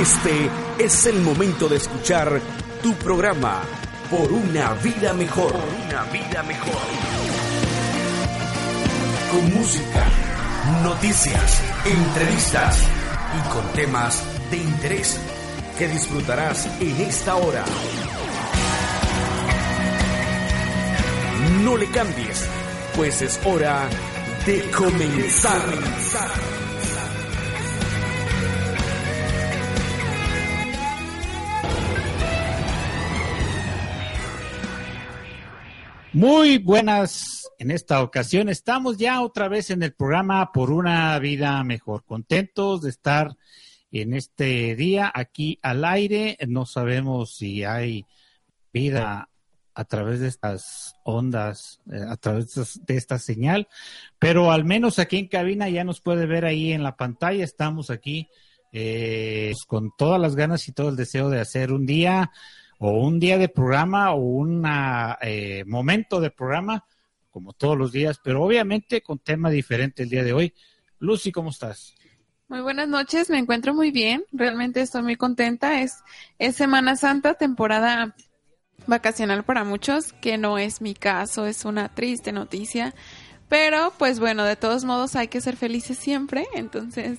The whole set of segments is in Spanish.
Este es el momento de escuchar tu programa Por una vida mejor. una vida mejor. Con música, noticias, entrevistas y con temas de interés que disfrutarás en esta hora. No le cambies, pues es hora de comenzar. Muy buenas. En esta ocasión estamos ya otra vez en el programa Por una vida mejor. Contentos de estar en este día aquí al aire. No sabemos si hay vida a través de estas ondas, eh, a través de esta señal, pero al menos aquí en cabina ya nos puede ver ahí en la pantalla. Estamos aquí eh, con todas las ganas y todo el deseo de hacer un día o un día de programa o un momento de programa, como todos los días, pero obviamente con tema diferente el día de hoy. Lucy, ¿cómo estás? Muy buenas noches, me encuentro muy bien, realmente estoy muy contenta. Es Semana Santa, temporada vacacional para muchos, que no es mi caso, es una triste noticia. Pero pues bueno, de todos modos hay que ser felices siempre, entonces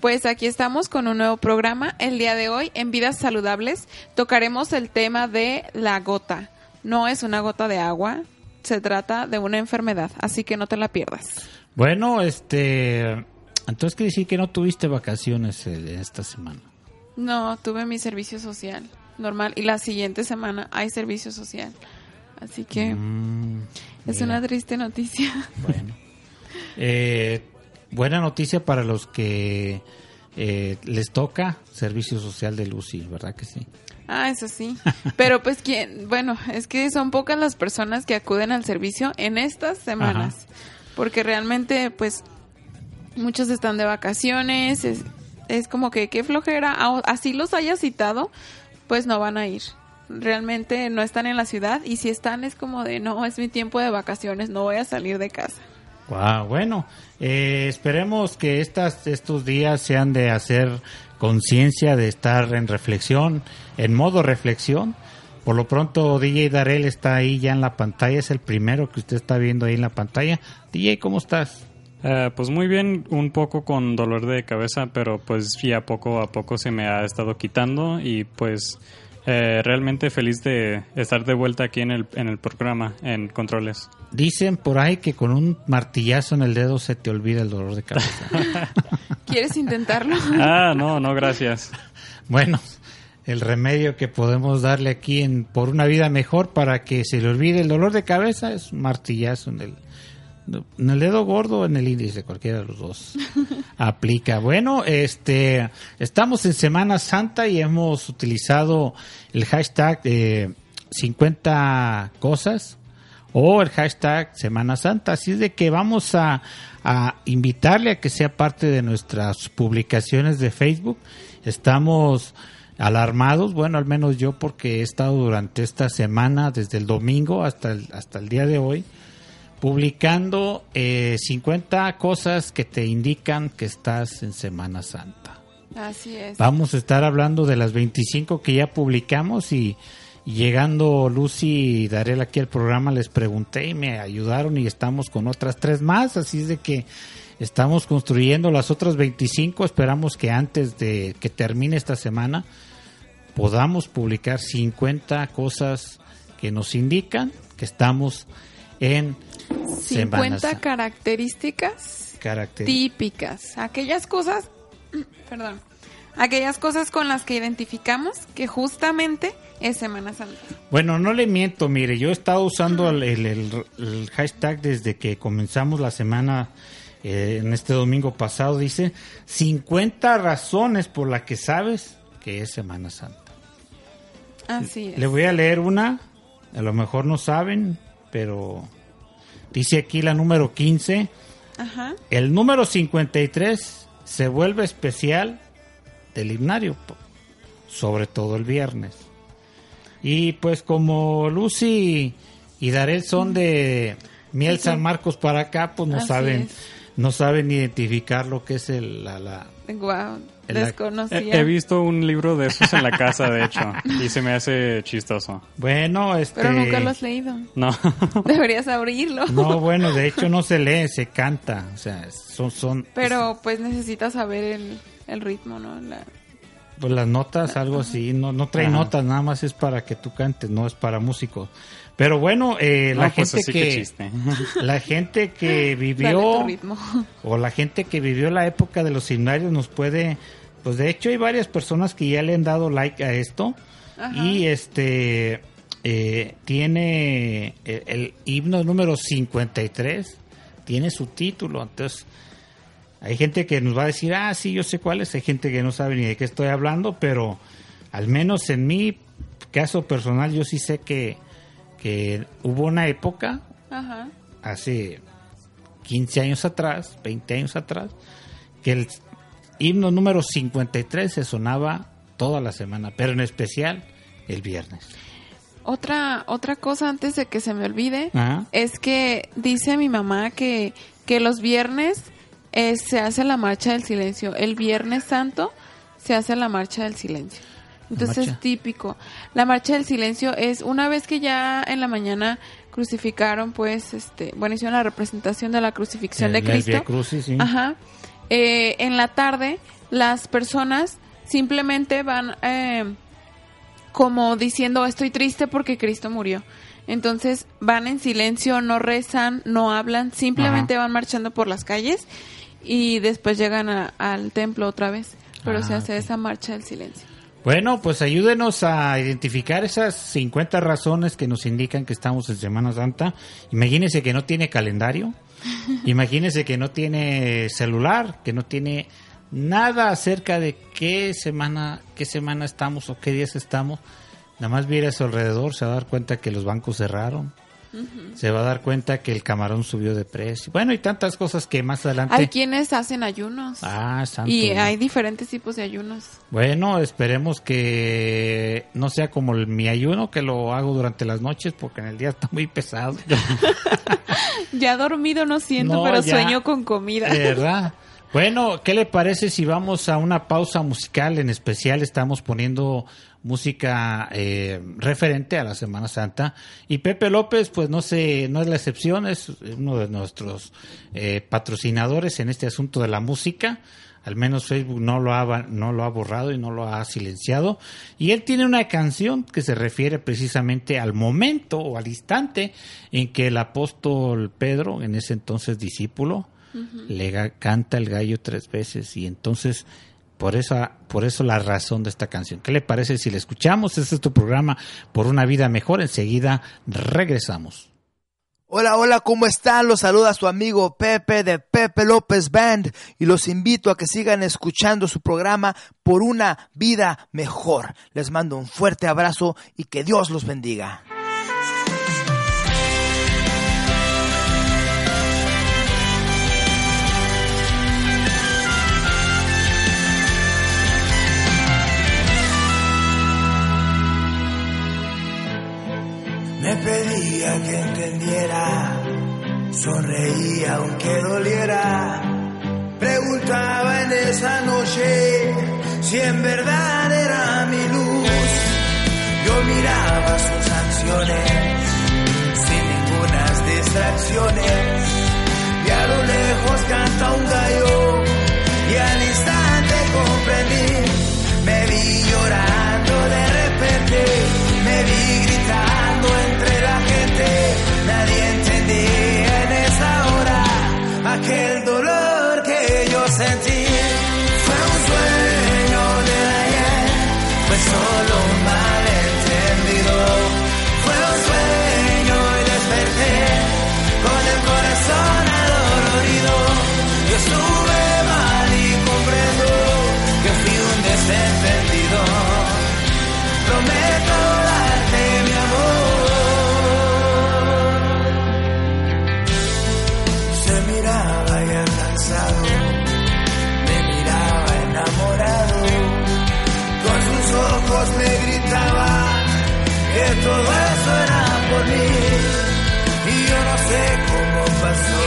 pues aquí estamos con un nuevo programa. El día de hoy, en Vidas Saludables, tocaremos el tema de la gota. No es una gota de agua, se trata de una enfermedad, así que no te la pierdas. Bueno, este, entonces quiere decir que no tuviste vacaciones eh, esta semana. No, tuve mi servicio social normal y la siguiente semana hay servicio social. Así que Mm, es mira, una triste noticia. Bueno. Eh, buena noticia para los que eh, les toca servicio social de Lucy, ¿verdad que sí? Ah, eso sí. Pero pues quién, bueno, es que son pocas las personas que acuden al servicio en estas semanas. Porque realmente pues muchos están de vacaciones, es, es como que qué flojera, Au- así los haya citado, pues no van a ir. Realmente no están en la ciudad y si están es como de no, es mi tiempo de vacaciones, no voy a salir de casa. Wow, bueno, eh, esperemos que estas, estos días sean de hacer conciencia, de estar en reflexión, en modo reflexión. Por lo pronto, DJ Darel está ahí ya en la pantalla, es el primero que usted está viendo ahí en la pantalla. DJ, ¿cómo estás? Eh, pues muy bien, un poco con dolor de cabeza, pero pues ya poco a poco se me ha estado quitando y pues eh, realmente feliz de estar de vuelta aquí en el, en el programa, en Controles. Dicen por ahí que con un martillazo en el dedo se te olvida el dolor de cabeza. ¿Quieres intentarlo? Ah, no, no, gracias. Bueno, el remedio que podemos darle aquí en Por una vida mejor para que se le olvide el dolor de cabeza es un martillazo en el, en el dedo gordo o en el índice, cualquiera de los dos aplica. Bueno, este, estamos en Semana Santa y hemos utilizado el hashtag eh, 50 cosas o el hashtag Semana Santa. Así es de que vamos a, a invitarle a que sea parte de nuestras publicaciones de Facebook. Estamos alarmados, bueno, al menos yo porque he estado durante esta semana, desde el domingo hasta el, hasta el día de hoy, publicando eh, 50 cosas que te indican que estás en Semana Santa. Así es. Vamos a estar hablando de las 25 que ya publicamos y, y llegando Lucy y Darel aquí al programa les pregunté y me ayudaron y estamos con otras tres más, así es de que estamos construyendo las otras 25, esperamos que antes de que termine esta semana podamos publicar 50 cosas que nos indican que estamos en 50 Santa. características Caracter- típicas, aquellas cosas, perdón, aquellas cosas con las que identificamos que justamente es Semana Santa. Bueno, no le miento, mire, yo he estado usando el, el- el- el hashtag desde que comenzamos la semana eh, en este domingo pasado, dice 50 razones por las que sabes que es Semana Santa. Así es. Le voy a leer una, a lo mejor no saben, pero dice aquí la número 15. Ajá. El número 53 se vuelve especial del himnario, sobre todo el viernes. Y pues como Lucy y Darel son de Miel San Marcos para acá, pues no Así saben, es. no saben identificar lo que es el, la, la- la- desconocía. He, he visto un libro de esos en la casa, de hecho, y se me hace chistoso. Bueno, este... Pero nunca lo has leído. No. Deberías abrirlo. No, bueno, de hecho no se lee, se canta, o sea, son, son Pero pues necesitas saber el, el ritmo, ¿no? La- pues, las notas, algo así, no, no trae Ajá. notas, nada más es para que tú cantes, no es para músicos. Pero bueno, eh, la pues gente así que la gente que vivió ritmo. o la gente que vivió la época de los himnarios nos puede, pues de hecho hay varias personas que ya le han dado like a esto Ajá. y este eh, tiene el, el himno número 53, tiene su título, entonces hay gente que nos va a decir, ah, sí, yo sé cuál es, hay gente que no sabe ni de qué estoy hablando, pero al menos en mi caso personal yo sí sé que, que hubo una época Ajá. hace 15 años atrás, 20 años atrás, que el himno número 53 se sonaba toda la semana, pero en especial el viernes. Otra, otra cosa antes de que se me olvide Ajá. es que dice mi mamá que, que los viernes eh, se hace la marcha del silencio. El viernes santo se hace la marcha del silencio. Entonces es típico. La marcha del silencio es una vez que ya en la mañana crucificaron, pues, este, bueno, hicieron la representación de la crucifixión de El- el Cristo. Crucis, sí. Ajá. Eh, en la tarde, las personas simplemente van eh, como diciendo estoy triste porque Cristo murió. Entonces van en silencio, no rezan, no hablan, simplemente van marchando por las calles y después llegan a- al templo otra vez. Pero Ah, se hace ok. esa marcha del silencio. Bueno, pues ayúdenos a identificar esas 50 razones que nos indican que estamos en Semana Santa. Imagínense que no tiene calendario. Imagínense que no tiene celular, que no tiene nada acerca de qué semana, qué semana estamos o qué días estamos. Nada más viera a su alrededor, se va a dar cuenta que los bancos cerraron. Se va a dar cuenta que el camarón subió de precio. Bueno, y tantas cosas que más adelante. Hay quienes hacen ayunos. Ah, santo y hay diferentes tipos de ayunos. Bueno, esperemos que no sea como el, mi ayuno, que lo hago durante las noches, porque en el día está muy pesado. Ya dormido no siento, No, pero ya. sueño con comida. Verdad. Bueno, ¿qué le parece si vamos a una pausa musical? En especial estamos poniendo música eh, referente a la Semana Santa. Y Pepe López, pues no sé, no es la excepción, es uno de nuestros eh, patrocinadores en este asunto de la música. Al menos Facebook no lo, ha, no lo ha borrado y no lo ha silenciado. Y él tiene una canción que se refiere precisamente al momento o al instante en que el apóstol Pedro, en ese entonces discípulo, le canta el gallo tres veces y entonces por eso por eso la razón de esta canción. ¿Qué le parece si la escuchamos? Este es tu programa por una vida mejor. Enseguida regresamos. Hola, hola, ¿cómo están? Los saluda su amigo Pepe de Pepe López Band y los invito a que sigan escuchando su programa por una vida mejor. Les mando un fuerte abrazo y que Dios los bendiga. Me pedía que entendiera, sonreía aunque doliera. Preguntaba en esa noche si en verdad era mi luz. Yo miraba sus acciones sin ningunas distracciones. Y a lo lejos canta un gallo todo eso era por mí. Y yo no sé cómo pasó.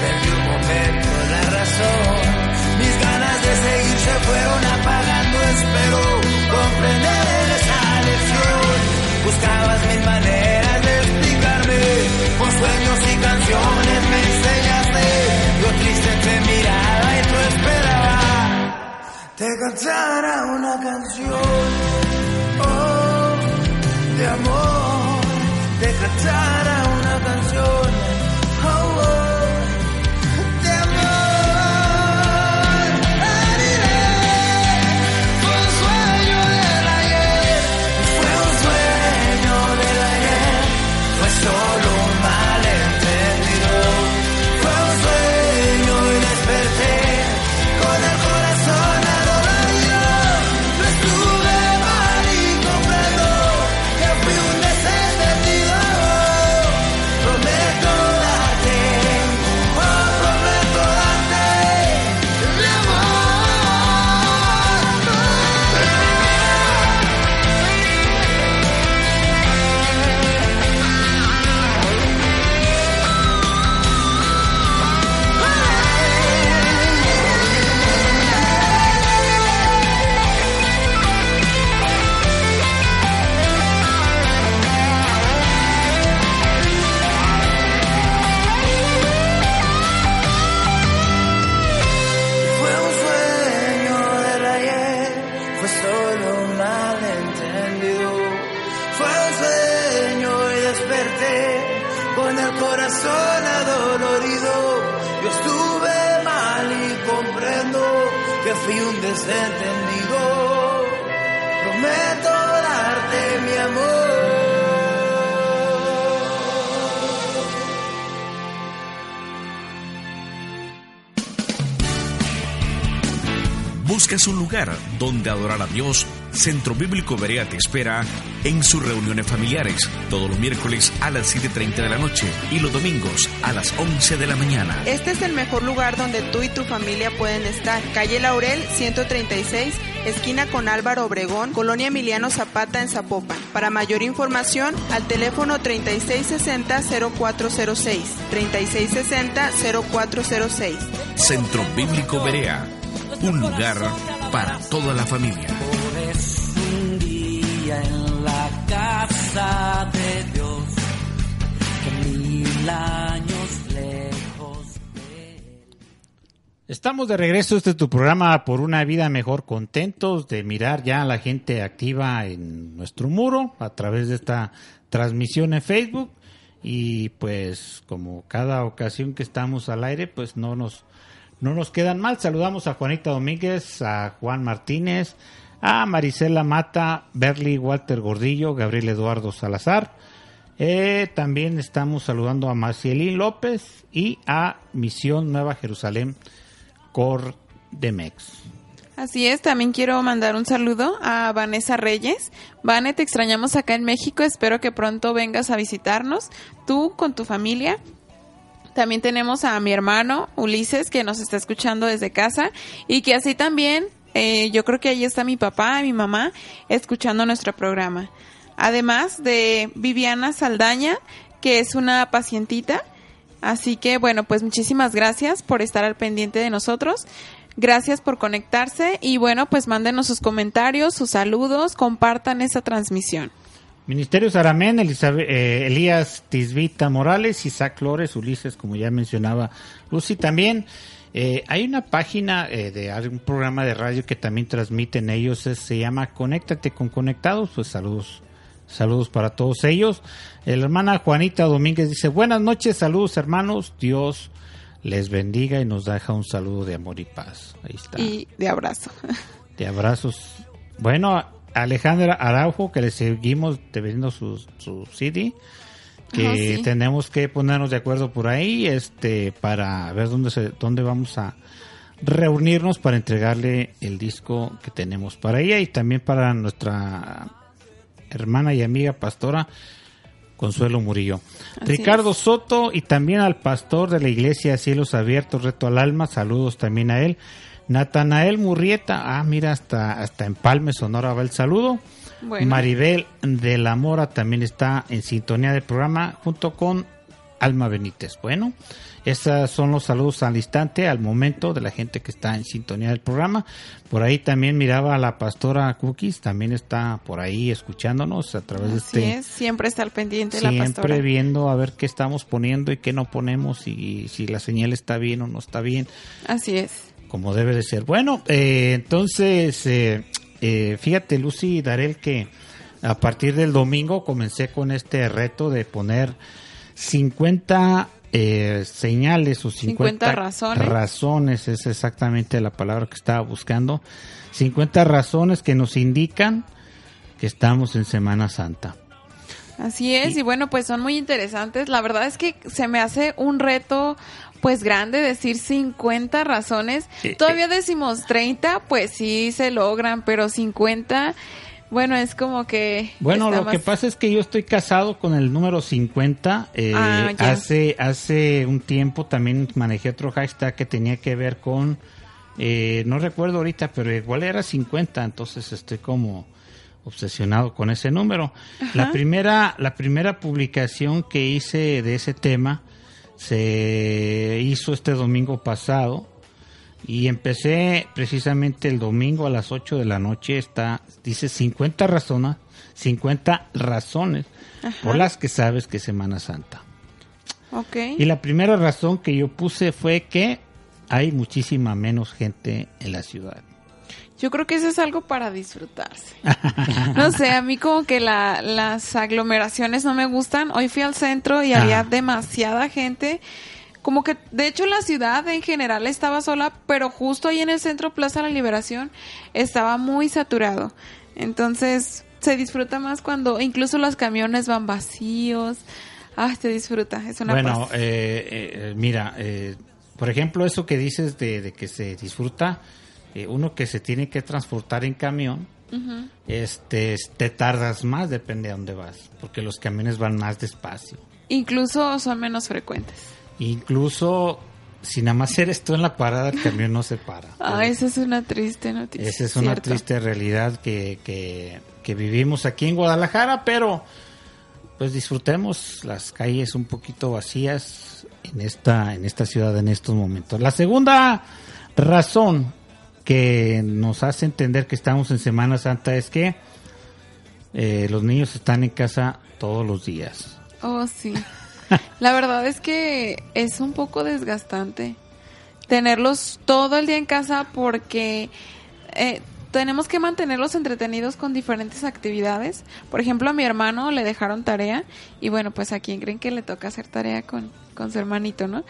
Perdí un momento la razón. Mis ganas de seguir se fueron apagando. Espero comprender esa lección. Buscabas mil maneras de explicarme. Con sueños y canciones me enseñaste. Yo triste te miraba y tú esperabas. Te cantara una canción. De amor. Te cantara una canción. ¿Buscas un lugar donde adorar a Dios? Centro Bíblico Berea te espera en sus reuniones familiares todos los miércoles a las 7.30 de la noche y los domingos a las 11 de la mañana. Este es el mejor lugar donde tú y tu familia pueden estar. Calle Laurel 136, esquina con Álvaro Obregón, Colonia Emiliano Zapata en Zapopan. Para mayor información, al teléfono 3660-0406. 3660-0406. Centro Bíblico Berea, un lugar para toda la familia. Por un día en la casa de Dios, mil años lejos de Estamos de regreso, este es tu programa por una vida mejor, contentos de mirar ya a la gente activa en nuestro muro a través de esta transmisión en Facebook y pues como cada ocasión que estamos al aire pues no nos no nos quedan mal. Saludamos a Juanita Domínguez, a Juan Martínez, a Marisela Mata, Berly Walter Gordillo, Gabriel Eduardo Salazar. Eh, también estamos saludando a Macielín López y a Misión Nueva Jerusalén Cordemex. Así es, también quiero mandar un saludo a Vanessa Reyes. Vane, te extrañamos acá en México, espero que pronto vengas a visitarnos, tú con tu familia. También tenemos a mi hermano Ulises que nos está escuchando desde casa y que así también, eh, yo creo que ahí está mi papá y mi mamá escuchando nuestro programa. Además de Viviana Saldaña, que es una pacientita. Así que bueno, pues muchísimas gracias por estar al pendiente de nosotros. Gracias por conectarse y bueno, pues mándenos sus comentarios, sus saludos, compartan esta transmisión. Ministerio Saramén, Elizabeth- eh, Elías Tisbita Morales, Isaac Flores, Ulises, como ya mencionaba Lucy también. Eh, hay una página eh, de algún programa de radio que también transmiten ellos, es- se llama Conéctate con Conectados, pues saludos, saludos para todos ellos. La hermana Juanita Domínguez dice, buenas noches, saludos hermanos, Dios les bendiga y nos deja un saludo de amor y paz. Ahí está Y de abrazo. de abrazos. Bueno, Alejandra Araujo, que le seguimos debiendo su, su CD, que Ajá, sí. tenemos que ponernos de acuerdo por ahí, este, para ver dónde se, dónde vamos a reunirnos para entregarle el disco que tenemos para ella y también para nuestra hermana y amiga pastora Consuelo Murillo. Así Ricardo Soto y también al pastor de la iglesia Cielos Abiertos, Reto al Alma, saludos también a él. Natanael Murrieta, ah, mira, hasta, hasta Empalme, Sonora va el saludo. Bueno. Maribel de la Mora también está en sintonía del programa junto con Alma Benítez. Bueno, esos son los saludos al instante, al momento de la gente que está en sintonía del programa. Por ahí también miraba a la pastora Cookies, también está por ahí escuchándonos a través de este es, siempre está al pendiente la siempre pastora. viendo a ver qué estamos poniendo y qué no ponemos y si la señal está bien o no está bien Así es. Como debe de ser. Bueno, eh, entonces, eh, eh, fíjate, Lucy y Darel, que a partir del domingo comencé con este reto de poner 50 eh, señales o 50, 50 razones. razones, es exactamente la palabra que estaba buscando. 50 razones que nos indican que estamos en Semana Santa. Así es, y bueno, pues son muy interesantes. La verdad es que se me hace un reto pues grande decir 50 razones. Sí. Todavía decimos 30, pues sí se logran, pero 50, bueno, es como que... Bueno, lo que pasa es que yo estoy casado con el número 50. eh, Ah, hace, hace un tiempo también manejé otro hashtag que tenía que ver con, eh, no recuerdo ahorita, pero igual era 50, entonces estoy como obsesionado con ese número. La primera, la primera publicación que hice de ese tema se hizo este domingo pasado y empecé precisamente el domingo a las 8 de la noche. Está, dice 50 razones, 50 razones por las que sabes que es Semana Santa. Ok. Y la primera razón que yo puse fue que hay muchísima menos gente en la ciudad. Yo creo que eso es algo para disfrutarse. No sé, a mí como que la- las aglomeraciones no me gustan. Hoy fui al centro y había Ah. demasiada gente. Como que, de hecho, la ciudad en general estaba sola, pero justo ahí en el centro Plaza La Liberación estaba muy saturado. Entonces, se disfruta más cuando incluso los camiones van vacíos. Ah, se disfruta, es una bueno, eh, eh, mira, eh, por ejemplo, eso que dices de, de que se disfruta, eh, uno que se tiene que transportar en camión, Ujú. este, te tardas más, depende de dónde vas, porque los camiones van más despacio. Incluso son menos frecuentes. Incluso si nada más eres tú en la parada, el camión no se para. Ah, esa es una triste noticia. Esa es una ¿cierto? triste realidad que, que, que vivimos aquí en Guadalajara, pero pues disfrutemos las calles un poquito vacías en esta, en esta ciudad en estos momentos. La segunda razón que nos hace entender que estamos en Semana Santa es que eh, los niños están en casa todos los días. Oh, sí. La verdad es que es un poco desgastante tenerlos todo el día en casa porque eh, tenemos que mantenerlos entretenidos con diferentes actividades. Por ejemplo, a mi hermano le dejaron tarea y bueno, pues a quién creen que le toca hacer tarea con, con su hermanito, ¿no?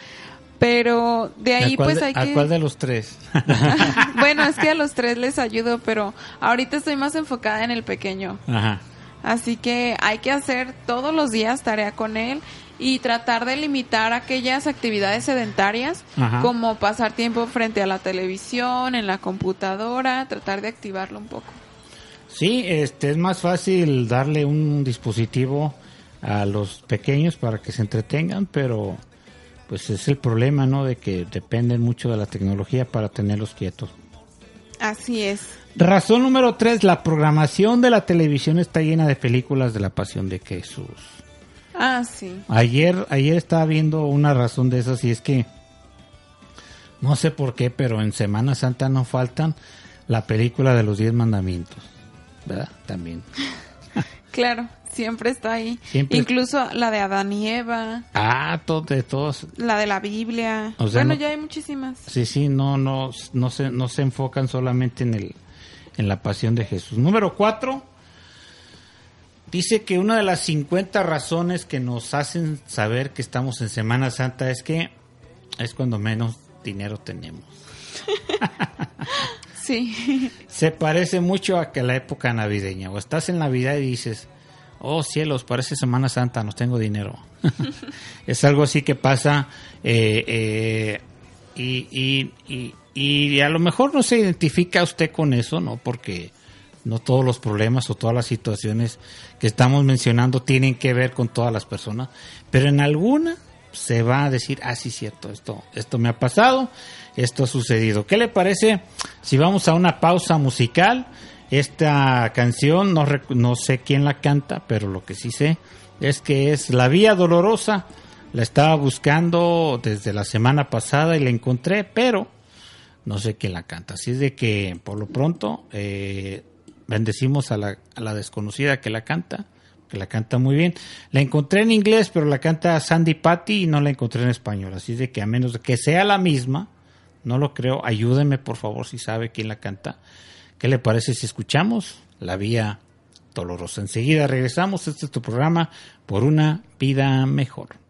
Pero de ahí ¿A pues de- hay ¿A que... cuál de los tres? bueno, es que a los tres les ayudo, pero ahorita estoy más enfocada en el pequeño. Ajá. Así que hay que hacer todos los días tarea con él y tratar de limitar aquellas actividades sedentarias Ajá. como pasar tiempo frente a la televisión, en la computadora, tratar de activarlo un poco. Sí, este es más fácil darle un dispositivo a los pequeños para que se entretengan, pero pues es el problema, ¿no? De que dependen mucho de la tecnología para tenerlos quietos. Así es. Razón número tres, la programación de la televisión está llena de películas de la Pasión de Jesús. Ah, sí. Ayer, ayer estaba viendo una razón de esas y es que no sé por qué, pero en Semana Santa no faltan la película de los diez mandamientos, ¿verdad? También. Claro, siempre está ahí. Siempre- Incluso la de Adán y Eva, Ah, todo, de todos. la de la Biblia. O sea, bueno, no- ya hay muchísimas. Sí, sí, no, no, no se, no se enfocan solamente en el, en la pasión de Jesús. Número cuatro, dice que una de las 50 razones que nos hacen saber que estamos en Semana Santa es que es cuando menos dinero tenemos. Sí. Se parece mucho a que la época navideña. O estás en Navidad y dices, oh cielos, parece Semana Santa, no tengo dinero. es algo así que pasa eh, eh, y, y, y, y a lo mejor no se identifica usted con eso, ¿no? Porque No todos los problemas o todas las situaciones que estamos mencionando tienen que ver con todas las personas, pero en alguna se va a decir, ah, sí, cierto, esto, esto me ha pasado, esto ha sucedido. ¿Qué le parece si vamos a una pausa musical? Esta canción, no, no sé quién la canta, pero lo que sí sé es que es La Vía Dolorosa. La estaba buscando desde la semana pasada y la encontré, pero no sé quién la canta. Así es de que, por lo pronto, eh, bendecimos a la, a la desconocida que la canta, que la canta muy bien. La encontré en inglés, pero la canta Sandy Patty y no la encontré en español. Así es de que, a menos de que sea la misma, no lo creo, ayúdenme por favor si sabe quién la canta. ¿Qué le parece si escuchamos La Vía Dolorosa? Enseguida regresamos. Este es tu programa por una vida mejor.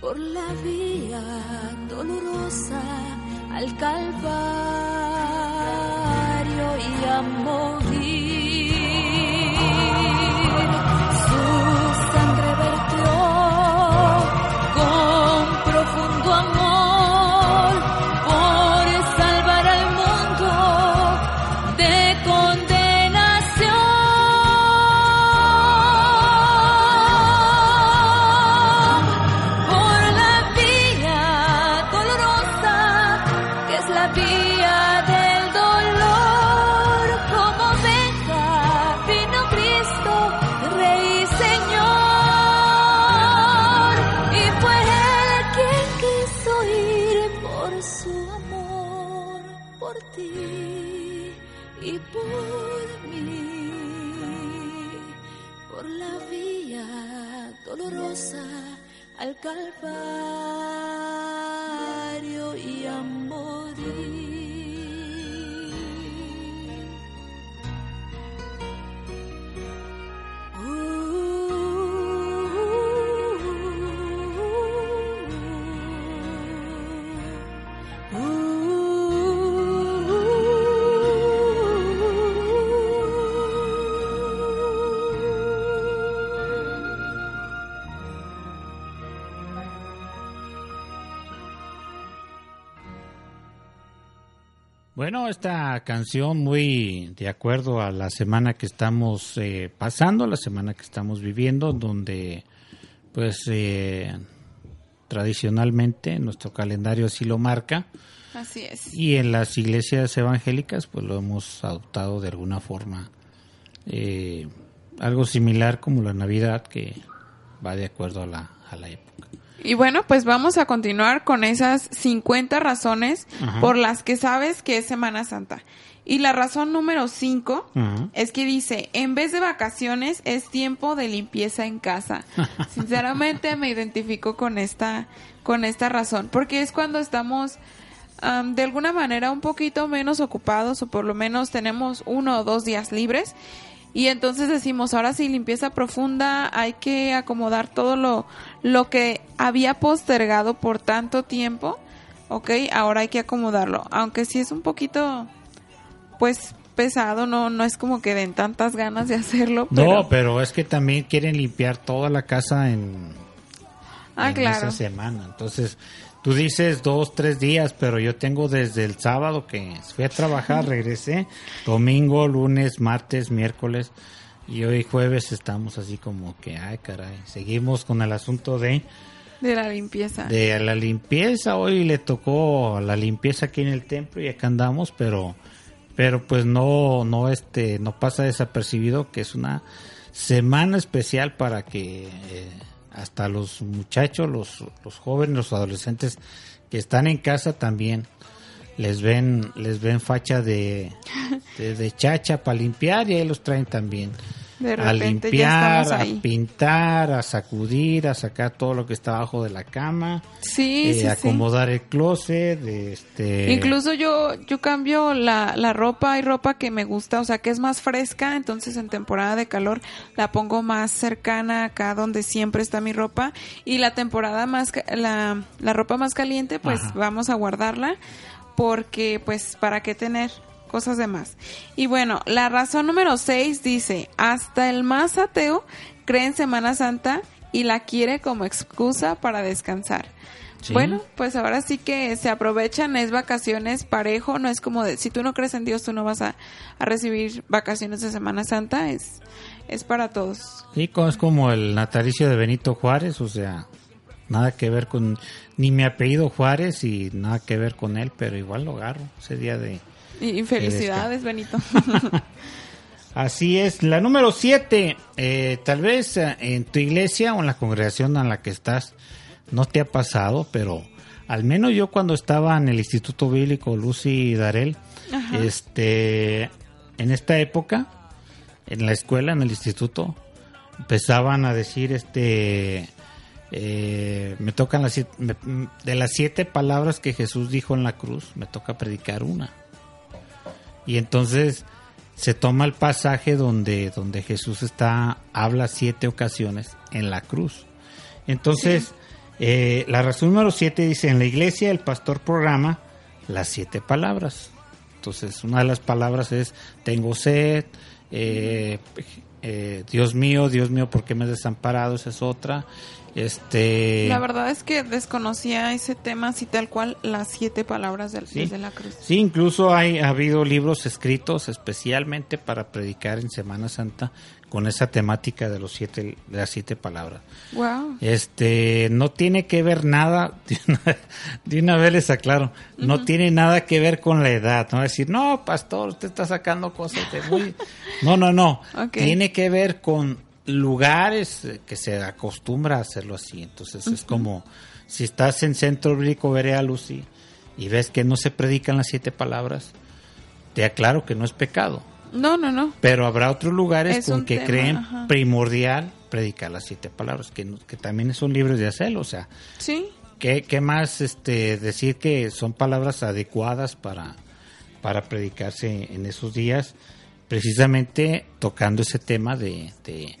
Por la vía dolorosa al Calvario Bueno, esta canción muy de acuerdo a la semana que estamos eh, pasando, la semana que estamos viviendo, donde pues eh, tradicionalmente nuestro calendario así lo marca Así es. y en las iglesias evangélicas pues lo hemos adoptado de alguna forma eh, algo similar como la Navidad que va de acuerdo a la, a la época. Y bueno, pues vamos a continuar con esas 50 razones Ajá. por las que sabes que es Semana Santa. Y la razón número 5 Ajá. es que dice, en vez de vacaciones es tiempo de limpieza en casa. Sinceramente me identifico con esta, con esta razón, porque es cuando estamos am, de alguna manera un poquito menos ocupados o por lo menos tenemos uno o dos días libres. Y entonces decimos, ahora sí, limpieza profunda, hay que acomodar todo lo, lo que había postergado por tanto tiempo, ok, ahora hay que acomodarlo. Aunque sí es un poquito, pues, pesado, no, no es como que den tantas ganas de hacerlo. Pero, No, pero es que también quieren limpiar toda la casa en, ah, en claro. esa semana. Entonces, tú dices dos, tres días, pero yo tengo desde el sábado que fui a trabajar, regresé, domingo, lunes, martes, miércoles, y hoy jueves estamos así como que, ay caray, seguimos con el asunto de, De la limpieza. de la limpieza. Hoy le tocó la limpieza aquí en el templo y acá andamos, pero, pero pues no, no, este, no pasa desapercibido que es una semana especial para que eh, hasta los muchachos, los, los jóvenes, los adolescentes que están en casa también les ven, les ven facha de, de, de chacha para limpiar y ahí los traen también. De a ya limpiar, a pintar, a sacudir, a sacar todo lo que está abajo de la cama, Sí, eh, sí, sí. acomodar el closet, este Incluso yo, yo cambio la, la ropa, hay ropa que me gusta, o sea, que es más fresca, entonces en temporada de calor la pongo más cercana acá donde siempre está mi ropa y la temporada más, la, la ropa más caliente, pues Ajá. vamos a guardarla porque pues para qué tener cosas de más. Y bueno, la razón número 6 dice, hasta el más ateo cree en Semana Santa y la quiere como excusa para descansar. Sí. Bueno, pues ahora sí que se aprovechan, es vacaciones parejo, no es como de, si tú no crees en Dios, tú no vas a, a recibir vacaciones de Semana Santa, es, es para todos. Sí, es como el natalicio de Benito Juárez, o sea, nada que ver con ni mi apellido Juárez y nada que ver con él, pero igual lo agarro ese día de Y, felicidades, Benito. Así es. La número siete, eh, tal vez eh, en tu iglesia o en la congregación en la que estás no te ha pasado, pero al menos yo cuando estaba en el Instituto Bíblico Lucy Darel, Ajá. este, en esta época, en la escuela, en el instituto, empezaban a decir, este, eh, me tocan las siete- me- de las siete palabras que Jesús dijo en la cruz, me toca predicar una. Y entonces se toma el pasaje donde, donde Jesús está, habla siete ocasiones en la cruz. Entonces, eh, la razón número siete dice, en la iglesia el pastor programa las siete palabras. Entonces, una de las palabras es, tengo sed, eh, eh, Dios mío, Dios mío, ¿por qué me has desamparado? Esa es otra. Este, La verdad es que desconocía ese tema así tal cual, las siete palabras del, Sí. desde la cruz. Sí, incluso hay, ha habido libros escritos especialmente para predicar en Semana Santa con esa temática de los siete, de las siete palabras. Wow. Este, no tiene que ver nada, de una, de una vez les aclaro, no tiene nada que ver con la edad, no decir, no, pastor, usted está sacando cosas de muy... No, no, no, Ok. tiene que ver con lugares eh, que se acostumbra a hacerlo así, entonces es como, si estás en Centro Bíblico Berea Lucy y ves que no se predican las siete palabras, te aclaro que no es pecado. No, no, no. Pero habrá otros lugares Es con que tema, creen ajá. primordial predicar las siete palabras, que, que también son libres de hacerlo. O sea, Sí. ¿qué, qué más este, decir que son palabras adecuadas para, para predicarse en esos días? Precisamente tocando ese tema de, de,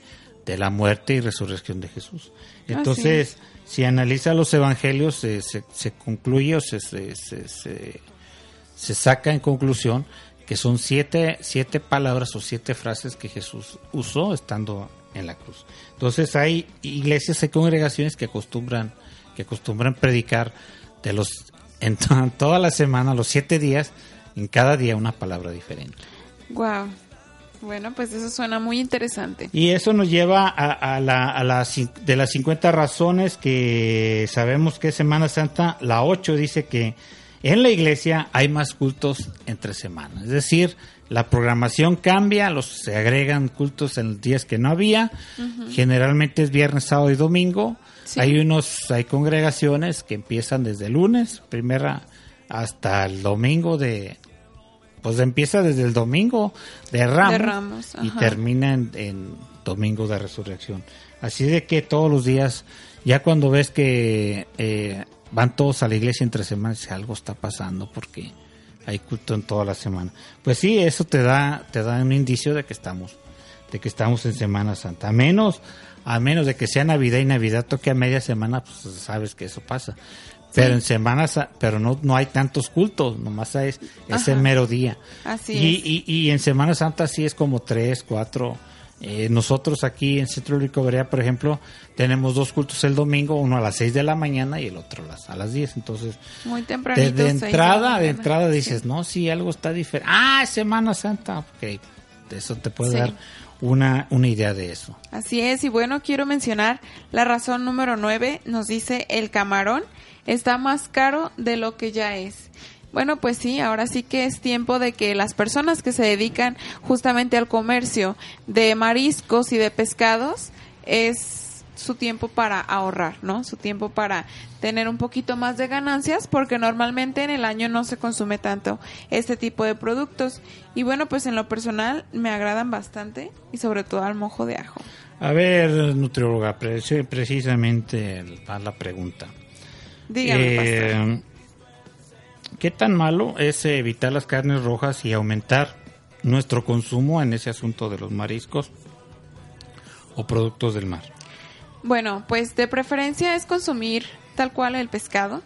de la muerte y resurrección de Jesús. Entonces, si analiza los evangelios, se, se, se concluye o se, se, saca en conclusión que son siete, siete palabras o siete frases que Jesús usó estando en la cruz. Entonces hay iglesias y congregaciones que acostumbran, que acostumbran predicar de los en to- toda la semana, los siete días, en cada día una palabra diferente. Wow. Bueno, pues eso suena muy interesante. Y eso nos lleva a, a la, a la de las 50 razones que sabemos que es Semana Santa, la 8 dice que en la iglesia hay más cultos entre semanas. Es decir, la programación cambia, los, se agregan cultos en los días que no había. Generalmente es viernes, sábado y domingo. Sí. Hay unos, hay congregaciones que empiezan desde el lunes, primera hasta el domingo de, pues empieza desde el domingo de Ramos, De Ramos, y termina en, en domingo de resurrección. Así de que todos los días, ya cuando ves que eh, van todos a la iglesia entre semanas, algo está pasando porque hay culto en toda la semana. Pues sí, eso te da, te da un indicio de que estamos, de que estamos en Semana Santa. A menos, a menos de que sea Navidad y Navidad toque a media semana, pues sabes que eso pasa. Pero en Semana Sa- pero no, no hay tantos cultos, nomás es, es el Ajá. mero día. Así y, es. Y, y en Semana Santa sí es como tres, cuatro. Eh, nosotros aquí en Centro Berea, por ejemplo, tenemos dos cultos el domingo, uno a las seis de la mañana y el otro a las, a las 10. Entonces, Muy de, tempranito. de entrada, de entrada dices, Sí. no, sí, algo está diferente. Ah, es Semana Santa. Ok, eso te puede Sí. dar una, una idea de eso. Así es, y bueno, quiero mencionar la razón número 9, nos dice el camarón está más caro de lo que ya es. Bueno, pues sí, ahora sí que es tiempo de que las personas que se dedican justamente al comercio de mariscos y de pescados es su tiempo para ahorrar, ¿no? Su tiempo para tener un poquito más de ganancias porque normalmente en el año no se consume tanto este tipo de productos. Y bueno, pues en lo personal me agradan bastante y sobre todo al mojo de ajo. A ver, nutrióloga, preci- precisamente va la pregunta. Dígame, Eh. ¿Qué tan malo es evitar las carnes rojas y aumentar nuestro consumo en ese asunto de los mariscos o productos del mar? Bueno, pues de preferencia es consumir tal cual el pescado.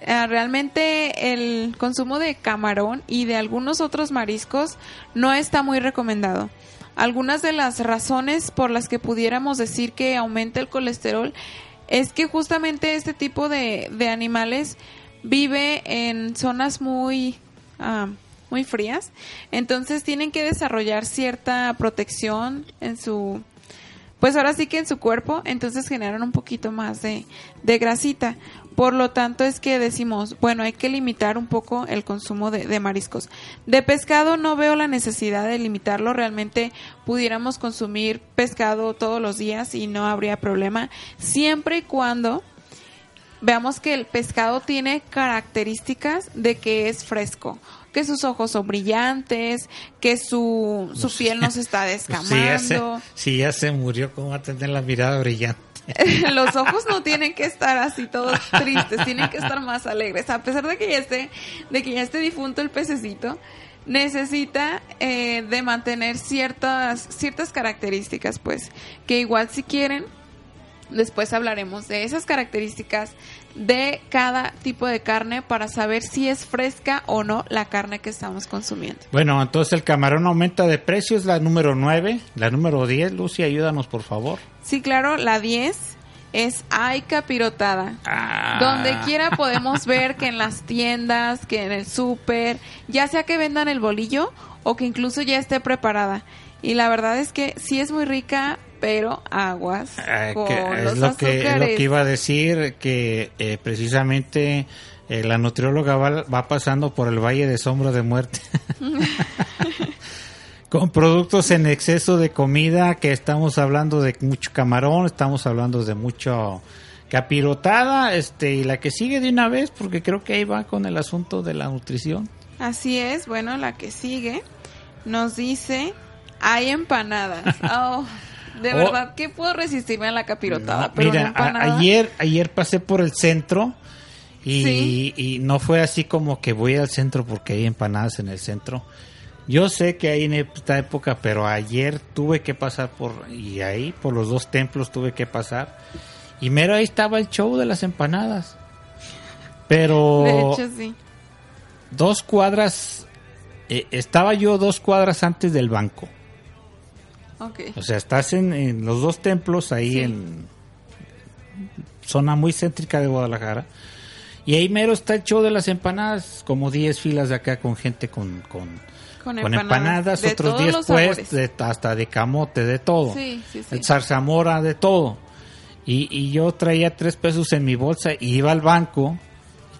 Eh, realmente el consumo de camarón y de algunos otros mariscos no está muy recomendado. Algunas de las razones por las que pudiéramos decir que aumenta el colesterol es que justamente este tipo de, de animales vive en zonas muy, ah, muy frías. Entonces tienen que desarrollar cierta protección en su, pues ahora sí que en su cuerpo, entonces generan un poquito más de, de grasita. Por lo tanto es que decimos, bueno, hay que limitar un poco el consumo de, de mariscos. De pescado no veo la necesidad de limitarlo, realmente pudiéramos consumir pescado todos los días y no habría problema, siempre y cuando veamos que el pescado tiene características de que es fresco, que sus ojos son brillantes, que su, su piel no se está Si ya, se, descamando. si ya se murió, ¿cómo va a tener la mirada brillante? Los ojos no tienen que estar así todos tristes, tienen que estar más alegres. A pesar de que ya esté, de que ya esté difunto el pececito, necesita eh, de mantener ciertas, ciertas características, pues, que igual si quieren, después hablaremos de esas características de cada tipo de carne para saber si es fresca o no la carne que estamos consumiendo. Bueno, entonces el camarón aumenta de precio, es la número 9. La número 10, Lucy, ayúdanos por favor. Sí, claro, la 10 es Ay Capirotada. Ah. Donde quiera podemos ver que en las tiendas, que en el súper, ya sea que vendan el bolillo o que incluso ya esté preparada. Y la verdad es que sí es muy rica, pero aguas Eh, con que los es, lo que, es lo que iba a decir, que eh, precisamente eh, la nutrióloga va, va pasando por el Valle de Sombra de Muerte. Con productos en exceso de comida, que estamos hablando de mucho camarón, estamos hablando de mucho capirotada, este, y la que sigue de una vez, porque creo que ahí va con el asunto de la nutrición. Así es, bueno, la que sigue nos dice hay empanadas. Oh, de Oh. verdad que puedo resistirme a la capirotada, No, pero mira, a- ayer, ayer pasé por el centro y, Sí. y no fue así como que voy al centro porque hay empanadas en el centro. Yo sé que hay en esta época, pero ayer tuve que pasar por, y ahí por los dos templos tuve que pasar. Y mero ahí estaba el show de las empanadas. Pero De hecho, sí. dos cuadras, eh, estaba yo dos cuadras antes del banco. Ok. O sea, estás en, en los dos templos ahí Sí. en zona muy céntrica de Guadalajara. Y ahí mero está el show de las empanadas, como 10 filas de acá con gente con, con, Con con empanadas, otros todos 10 los pues, de- hasta de camote, de todo. Sí, sí, sí. El zarzamora, de todo. Y, y yo traía tres pesos en mi bolsa y iba al banco.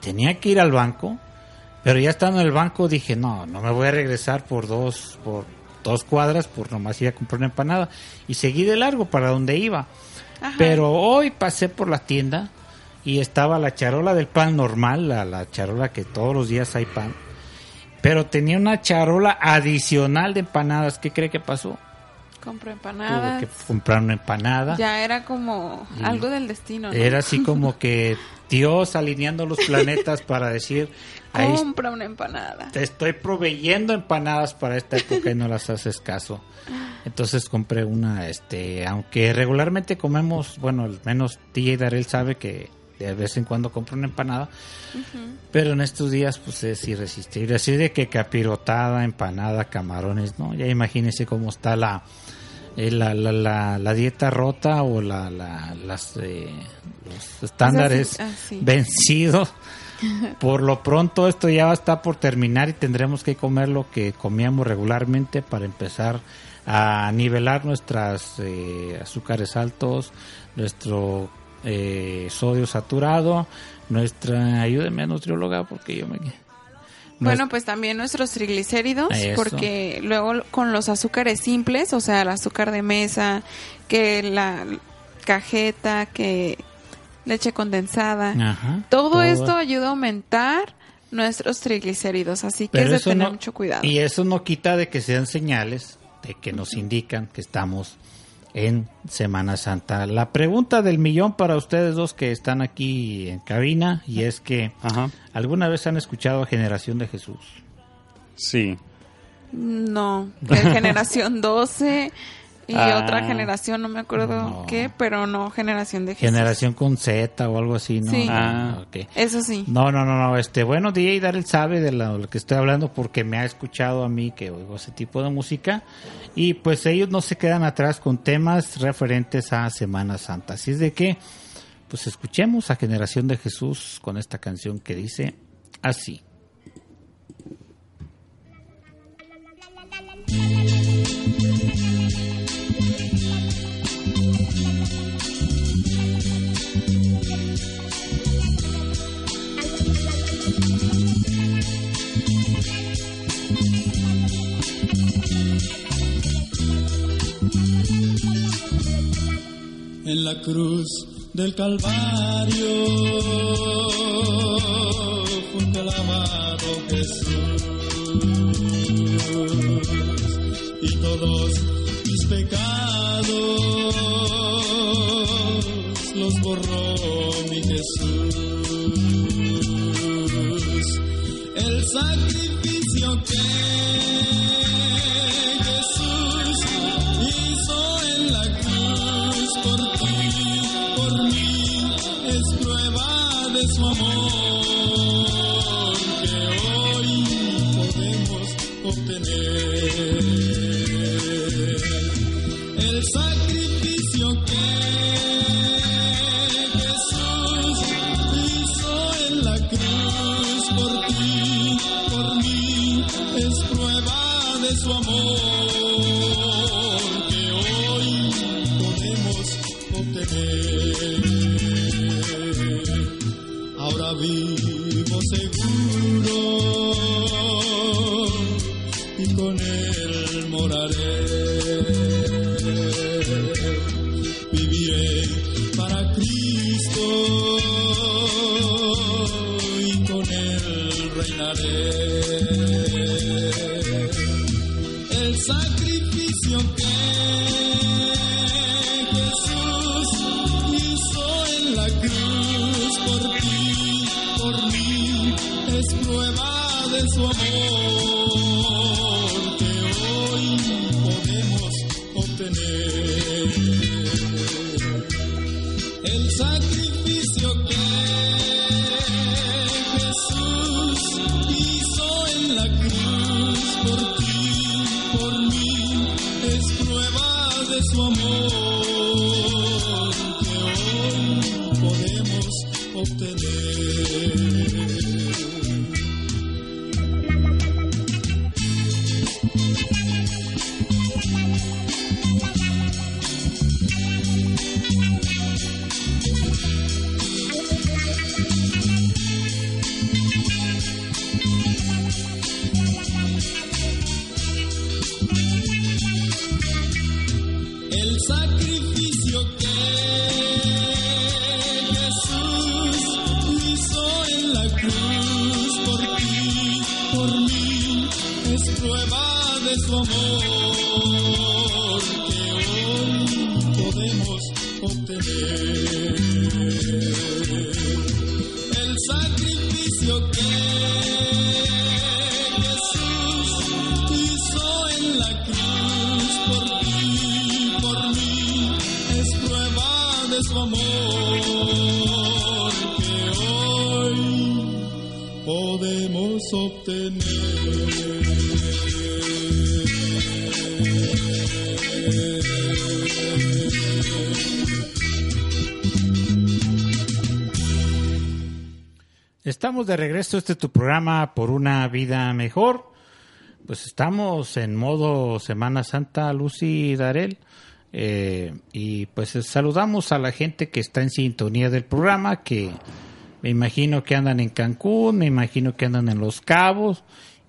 tenía que ir al banco. Pero ya estando en el banco dije, no, no me voy a regresar por dos, por dos cuadras por nomás ir a comprar una empanada. Y seguí de largo para donde iba. Ajá. Pero hoy pasé por la tienda y estaba la charola del pan normal, la, la charola que todos los días hay pan. Pero tenía una charola adicional de empanadas. ¿Qué cree que pasó? Compro Tuve empanadas. que comprar una empanada. Ya era como Y algo del destino, ¿no? Era así como que Dios alineando los planetas para decir, ahí Compra una empanada. te estoy proveyendo empanadas para esta época y no las haces caso. Entonces compré una, este, aunque regularmente comemos, bueno, al menos DJ Darel sabe que de vez en cuando compro una empanada, pero en estos días pues es irresistible. Así de que capirotada, empanada, camarones, ¿no? Ya imagínese cómo está la, eh, la, la, la, la dieta rota o la, la, las, eh, los estándares ah, vencidos. Por lo pronto esto ya está por terminar y tendremos que comer lo que comíamos regularmente para empezar a nivelar nuestras eh, azúcares altos, nuestro eh, sodio saturado, nuestra ayúdeme nutrióloga porque yo me Bueno, pues también nuestros triglicéridos, Eso. porque luego con los azúcares simples, o sea, el azúcar de mesa, que la cajeta, que leche condensada, Ajá, todo, todo. esto ayuda a aumentar nuestros triglicéridos, así que es de tener no- mucho cuidado. Y eso no quita de que sean señales de que nos indican que estamos en Semana Santa. La pregunta del millón para ustedes dos que están aquí en cabina y es que ¿alguna vez han escuchado a Generación de Jesús? Sí. No, de generación 12 y Ah. otra generación, no me acuerdo qué, pero no generación de Jesús. Generación con Z o algo así, ¿no? Sí. Ah. Eso sí. No, no, no, no, este, bueno, DJ Darrell sabe de lo, lo que estoy hablando porque me ha escuchado a mí que oigo ese tipo de música y pues ellos no se quedan atrás con temas referentes a Semana Santa. Así es de que, pues escuchemos a Generación de Jesús con esta canción que dice así. En la cruz del Calvario fue clavado Jesús y todos mis pecados los borró mi Jesús. Sacrificio que De regreso, este es tu programa por una vida mejor. Pues estamos en modo Semana Santa, Lucy y Darel. Eh, y pues saludamos a la gente que está en sintonía del programa, que me imagino que andan en Cancún, me imagino que andan en Los Cabos,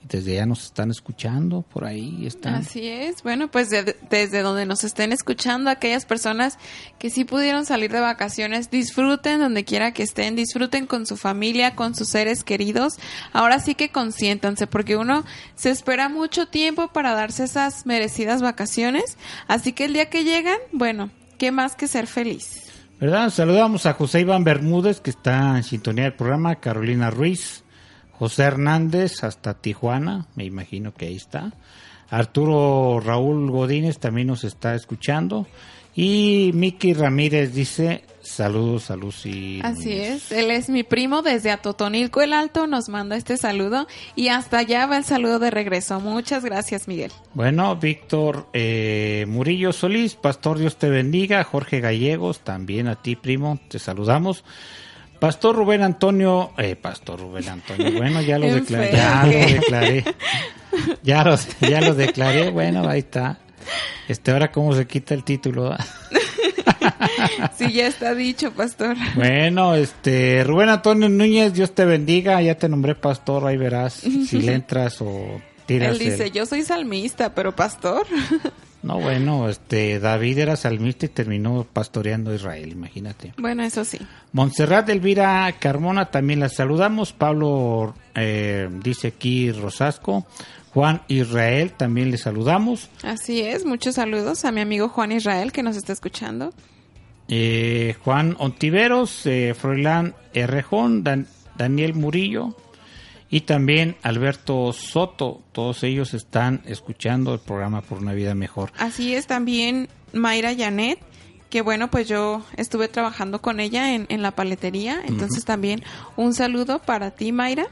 desde ya nos están escuchando, por ahí están. Así es. Bueno, pues de- desde donde nos estén escuchando, aquellas personas que sí pudieron salir de vacaciones, disfruten donde quiera que estén, disfruten con su familia, con sus seres queridos. Ahora sí que consiéntanse, porque uno se espera mucho tiempo para darse esas merecidas vacaciones. Así que el día que llegan, bueno, qué más que ser feliz. ¿Verdad? Saludamos a José Iván Bermúdez, que está en sintonía del programa, Carolina Ruiz, José Hernández hasta Tijuana, me imagino que ahí está. Arturo Raúl Godínez también nos está escuchando. Y Miki Ramírez dice, saludos a Lucy. Así Núñez". es, él es mi primo desde Atotonilco el Alto, nos manda este saludo y hasta allá va el saludo de regreso. Muchas gracias, Miguel. Bueno, Víctor eh, Murillo Solís, Pastor Dios te bendiga, Jorge Gallegos, también a ti primo, te saludamos. Pastor Rubén Antonio, eh, Pastor Rubén Antonio, bueno, ya lo declaré, ya lo declaré, ya lo, ya lo declaré, bueno, ahí está. Este, ahora cómo se quita el título. ah? Sí, ya está dicho, pastor. Bueno, este, Rubén Antonio Núñez, Dios te bendiga, ya te nombré pastor, ahí verás si le entras o Él dice, el- yo soy salmista, pero pastor. No, bueno, este, David era salmista y terminó pastoreando a Israel, imagínate. Bueno, eso sí. Montserrat Elvira Carmona también la saludamos. Pablo eh, dice aquí Rosasco. Juan Israel también le saludamos. Así es, muchos saludos a mi amigo Juan Israel que nos está escuchando. Eh, Juan Ontiveros, eh, Froilán Errejón, Dan- Daniel Murillo y también Alberto Soto. Todos ellos están escuchando el programa Por una Vida Mejor. Así es también Mayra Janet, que bueno, pues yo estuve trabajando con ella en, en la paletería. Entonces también un saludo para ti, Mayra.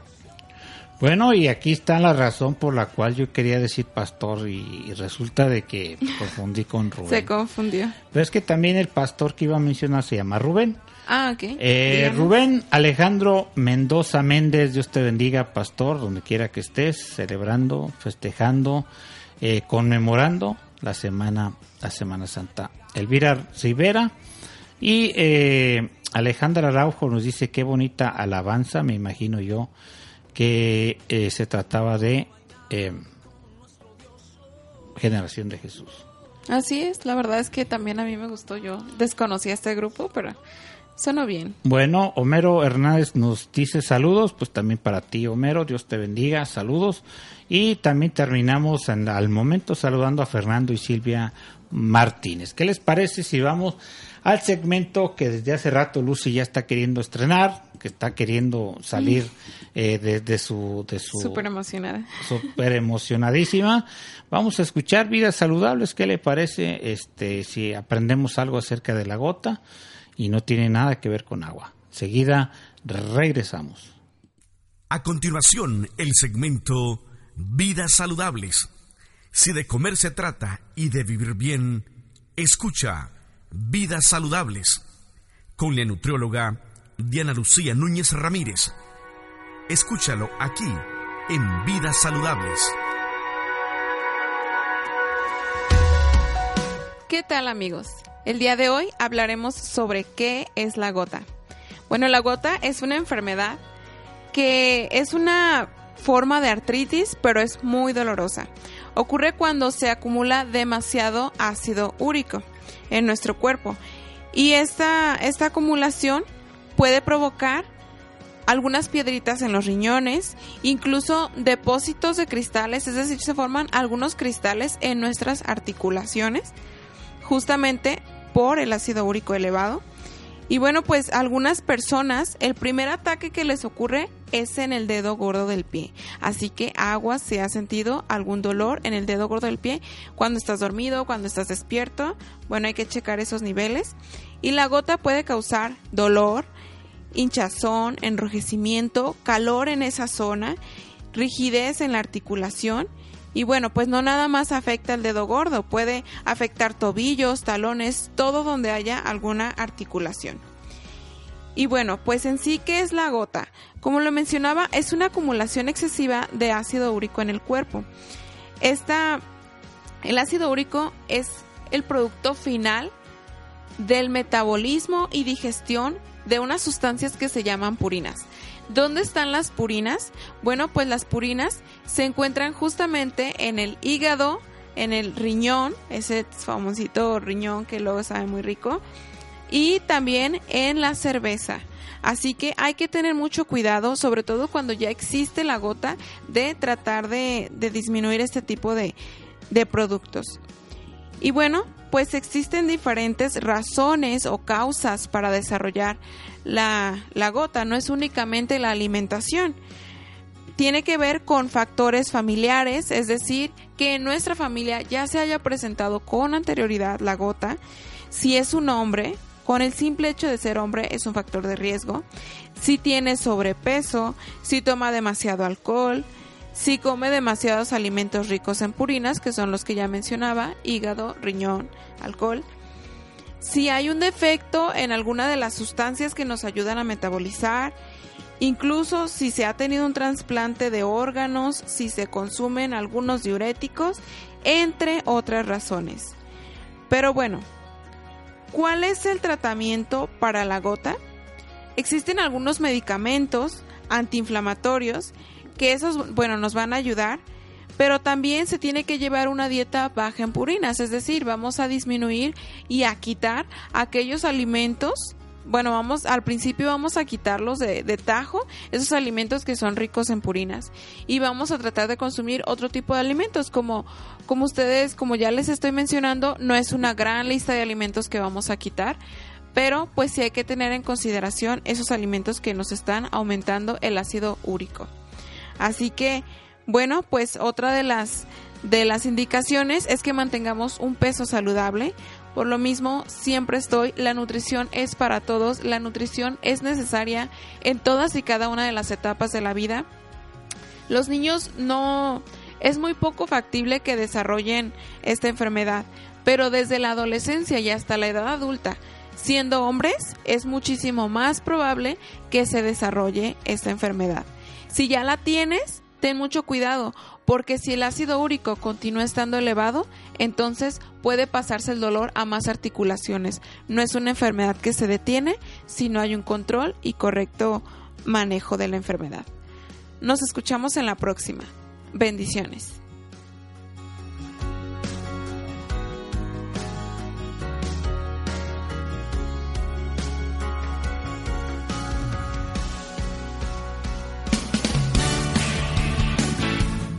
Bueno, y aquí está la razón por la cual yo quería decir pastor y, y resulta de que confundí con Rubén. Se confundió. Pero es que también el pastor que iba a mencionar se llama Rubén. Ah, ok. Eh. Rubén Alejandro Mendoza Méndez, Dios te bendiga, pastor, donde quiera que estés, celebrando, festejando, eh, conmemorando la semana, la Semana Santa. Elvira Rivera y eh, Alejandra Araujo nos dice qué bonita alabanza, me imagino yo que eh, se trataba de eh, Generación de Jesús. Así es, la verdad es que también a mí me gustó. Yo desconocía este grupo, pero sonó bien. Bueno, Homero Hernández nos dice saludos, pues también para ti, Homero, Dios te bendiga, saludos. Y también terminamos en- al momento saludando a Fernando y Silvia Martínez. ¿Qué les parece si vamos al segmento que desde hace rato Lucy ya está queriendo estrenar, que está queriendo salir eh, de, de su... De su Súper emocionada. súper emocionadísima. Vamos a escuchar vidas saludables. ¿Qué le parece este si aprendemos algo acerca de la gota y no tiene nada que ver con agua? Seguida regresamos. A continuación, el segmento Vidas Saludables. Si de comer se trata y de vivir bien, escucha Vidas Saludables con la nutrióloga Diana Lucía Núñez Ramírez. Escúchalo aquí en Vidas Saludables. ¿Qué tal amigos? El día de hoy hablaremos sobre qué es la gota. Bueno, la gota es una enfermedad que es una forma de artritis, pero es muy dolorosa. Ocurre cuando se acumula demasiado ácido úrico en nuestro cuerpo y esta, esta acumulación puede provocar algunas piedritas en los riñones, incluso depósitos de cristales, es decir, se forman algunos cristales en nuestras articulaciones, justamente por el ácido úrico elevado. Y bueno, pues algunas personas, el primer ataque que les ocurre es en el dedo gordo del pie. Así que agua si ha sentido algún dolor en el dedo gordo del pie cuando estás dormido, cuando estás despierto. Bueno, hay que checar esos niveles. Y la gota puede causar dolor, hinchazón, enrojecimiento, calor en esa zona, rigidez en la articulación. Y bueno, pues no nada más afecta el dedo gordo, puede afectar tobillos, talones, todo donde haya alguna articulación. Y bueno, pues en sí, ¿qué es la gota? Como lo mencionaba, es una acumulación excesiva de ácido úrico en el cuerpo. Esta, el ácido úrico es el producto final del metabolismo y digestión de unas sustancias que se llaman purinas. ¿Dónde están las purinas? Bueno, pues las purinas se encuentran justamente en el hígado, en el riñón, ese famosito riñón que luego sabe muy rico, y también en la cerveza. Así que hay que tener mucho cuidado, sobre todo cuando ya existe la gota, de tratar de, disminuir este tipo de, de productos. Y bueno, pues existen diferentes razones o causas para desarrollar la, gota, no es únicamente la alimentación. Tiene que ver con factores familiares, es decir, que en nuestra familia ya se haya presentado con anterioridad la gota. Si es un hombre, con el simple hecho de ser hombre es un factor de riesgo. Si tiene sobrepeso, si toma demasiado alcohol, si come demasiados alimentos ricos en purinas, que son los que ya mencionaba, hígado, riñón, alcohol. Si hay un defecto en alguna de las sustancias que nos ayudan a metabolizar, incluso si se ha tenido un trasplante de órganos, si se consumen algunos diuréticos, entre otras razones. Pero bueno, ¿cuál es el tratamiento para la gota? Existen algunos medicamentos antiinflamatorios que esos, bueno, nos van a ayudar, pero también se tiene que llevar una dieta baja en purinas, es decir, vamos a disminuir y a quitar aquellos alimentos bueno, vamos al principio vamos a quitarlos de, de, tajo, esos alimentos que son ricos en purinas, y vamos a tratar de consumir otro tipo de alimentos, como, como ustedes, como ya les estoy mencionando, no es una gran lista de alimentos que vamos a quitar, pero pues sí hay que tener en consideración esos alimentos que nos están aumentando el ácido úrico. Así que, bueno, pues otra de las de las indicaciones es que mantengamos un peso saludable. Por lo mismo, siempre estoy, la nutrición es para todos, la nutrición es necesaria en todas y cada una de las etapas de la vida. Los niños no es muy poco factible que desarrollen esta enfermedad, pero desde la adolescencia y hasta la edad adulta, siendo hombres, es muchísimo más probable que se desarrolle esta enfermedad. Si ya la tienes, ten mucho cuidado, porque si el ácido úrico continúa estando elevado, entonces puede pasarse el dolor a más articulaciones. No es una enfermedad que se detiene si no hay un control y correcto manejo de la enfermedad. Nos escuchamos en la próxima. Bendiciones.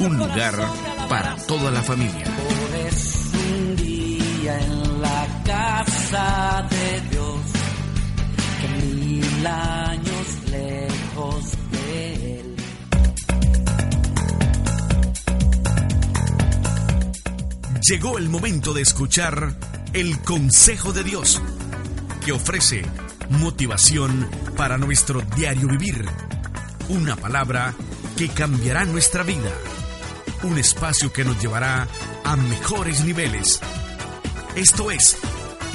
un lugar para toda la familia. un día en la casa de Dios, mil años lejos de él. Llegó el momento de escuchar el consejo de Dios, que ofrece motivación para nuestro diario vivir. Una palabra que cambiará nuestra vida. Un espacio que nos llevará a mejores niveles. Esto es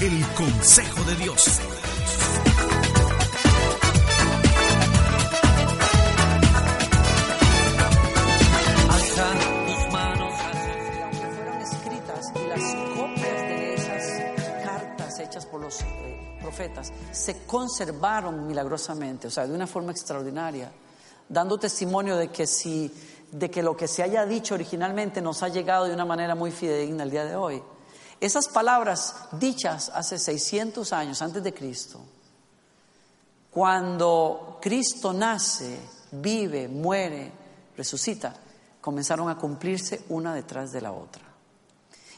el consejo de Dios. Manos. Aunque fueron escritas y las copias de esas cartas hechas por los eh, profetas se conservaron milagrosamente, o sea, de una forma extraordinaria, dando testimonio de que si de que lo que se haya dicho originalmente nos ha llegado de una manera muy fidedigna el día de hoy. Esas palabras dichas hace 600 años antes de Cristo, cuando Cristo nace, vive, muere, resucita, comenzaron a cumplirse una detrás de la otra.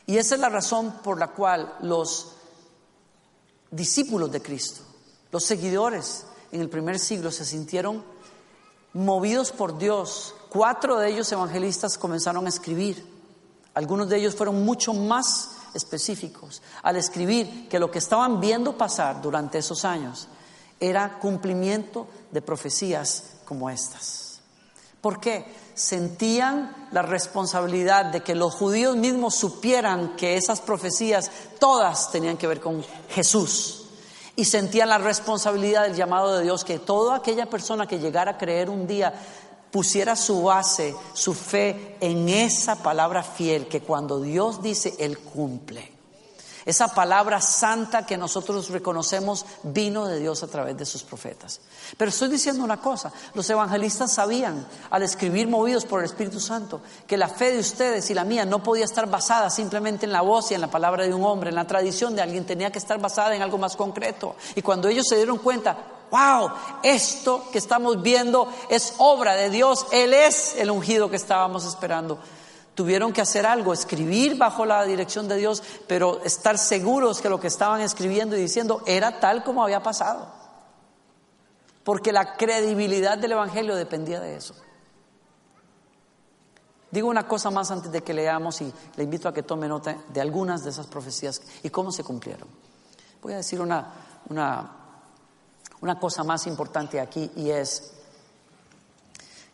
Y esa es la razón por la cual los discípulos de Cristo, los seguidores en el primer siglo se sintieron movidos por Dios. Cuatro de ellos evangelistas comenzaron a escribir. Algunos de ellos fueron mucho más específicos al escribir que lo que estaban viendo pasar durante esos años era cumplimiento de profecías como estas. ¿Por qué? Sentían la responsabilidad de que los judíos mismos supieran que esas profecías todas tenían que ver con Jesús. Y sentían la responsabilidad del llamado de Dios que toda aquella persona que llegara a creer un día pusiera su base, su fe en esa palabra fiel que cuando Dios dice, Él cumple. Esa palabra santa que nosotros reconocemos vino de Dios a través de sus profetas. Pero estoy diciendo una cosa, los evangelistas sabían al escribir movidos por el Espíritu Santo que la fe de ustedes y la mía no podía estar basada simplemente en la voz y en la palabra de un hombre, en la tradición de alguien, tenía que estar basada en algo más concreto. Y cuando ellos se dieron cuenta, wow, esto que estamos viendo es obra de Dios, Él es el ungido que estábamos esperando. Tuvieron que hacer algo, escribir bajo la dirección de Dios, pero estar seguros que lo que estaban escribiendo y diciendo era tal como había pasado. Porque la credibilidad del Evangelio dependía de eso. Digo una cosa más antes de que leamos y le invito a que tome nota de algunas de esas profecías y cómo se cumplieron. Voy a decir una, una, cosa más importante aquí y es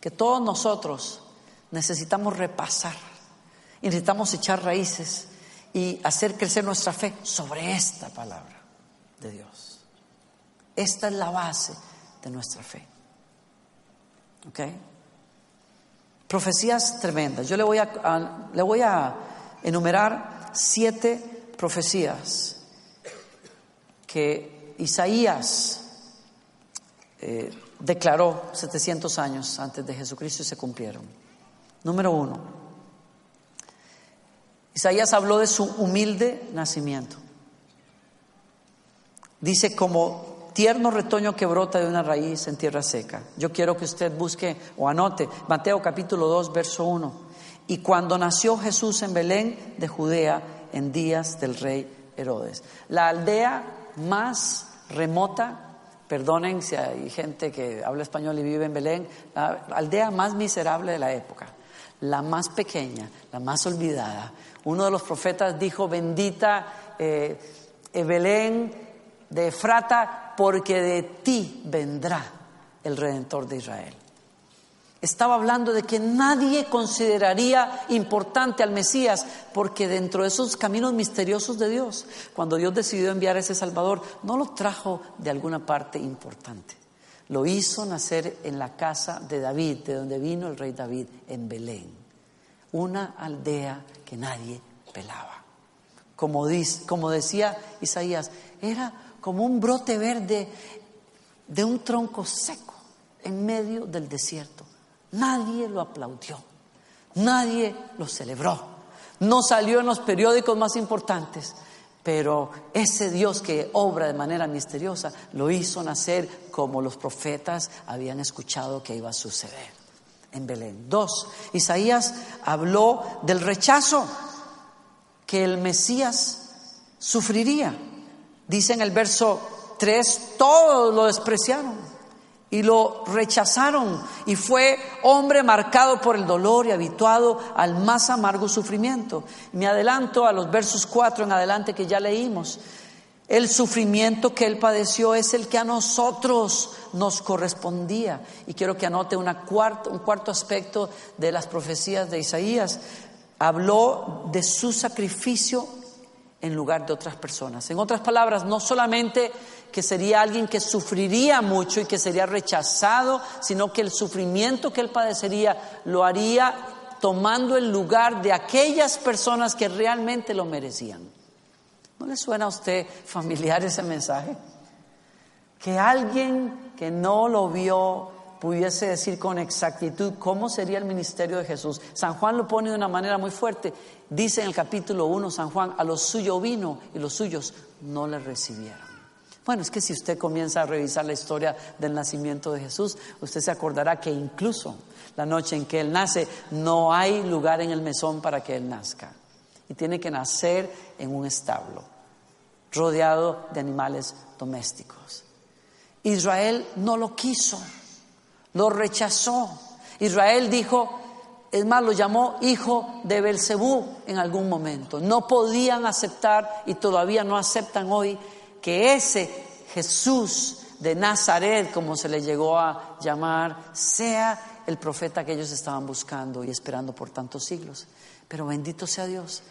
que todos nosotros necesitamos repasar y necesitamos echar raíces y hacer crecer nuestra fe sobre esta palabra de Dios. Esta es la base de nuestra fe. ¿Ok? Profecías tremendas. Yo le voy a, le voy a enumerar siete profecías que Isaías eh, declaró 700 años antes de Jesucristo y se cumplieron. Número uno, Isaías habló de su humilde nacimiento. Dice como tierno retoño que brota de una raíz en tierra seca. Yo quiero que usted busque o anote Mateo capítulo 2, verso 1. Y cuando nació Jesús en Belén de Judea en días del rey Herodes. La aldea más remota, perdonen si hay gente que habla español y vive en Belén, la aldea más miserable de la época, la más pequeña, la más olvidada. Uno de los profetas dijo, bendita eh, Belén de Efrata, porque de ti vendrá el Redentor de Israel. Estaba hablando de que nadie consideraría importante al Mesías, porque dentro de esos caminos misteriosos de Dios, cuando Dios decidió enviar a ese Salvador, no lo trajo de alguna parte importante. Lo hizo nacer en la casa de David, de donde vino el rey David, en Belén, una aldea nadie pelaba. Como, dice, como decía Isaías, era como un brote verde de un tronco seco en medio del desierto. Nadie lo aplaudió, nadie lo celebró, no salió en los periódicos más importantes, pero ese Dios que obra de manera misteriosa lo hizo nacer como los profetas habían escuchado que iba a suceder en Belén. Dos, Isaías habló del rechazo que el Mesías sufriría. Dice en el verso 3, todos lo despreciaron y lo rechazaron y fue hombre marcado por el dolor y habituado al más amargo sufrimiento. Me adelanto a los versos 4 en adelante que ya leímos. El sufrimiento que él padeció es el que a nosotros nos correspondía. Y quiero que anote una cuarto, un cuarto aspecto de las profecías de Isaías. Habló de su sacrificio en lugar de otras personas. En otras palabras, no solamente que sería alguien que sufriría mucho y que sería rechazado, sino que el sufrimiento que él padecería lo haría tomando el lugar de aquellas personas que realmente lo merecían. ¿No le suena a usted familiar ese mensaje? Que alguien que no lo vio pudiese decir con exactitud cómo sería el ministerio de Jesús. San Juan lo pone de una manera muy fuerte. Dice en el capítulo 1 San Juan, a los suyos vino y los suyos no le recibieron. Bueno, es que si usted comienza a revisar la historia del nacimiento de Jesús, usted se acordará que incluso la noche en que Él nace, no hay lugar en el mesón para que Él nazca. Y tiene que nacer en un establo, rodeado de animales domésticos. Israel no lo quiso, lo rechazó. Israel dijo, es más, lo llamó hijo de Belcebú en algún momento. No podían aceptar y todavía no aceptan hoy que ese Jesús de Nazaret, como se le llegó a llamar, sea el profeta que ellos estaban buscando y esperando por tantos siglos. Pero bendito sea Dios.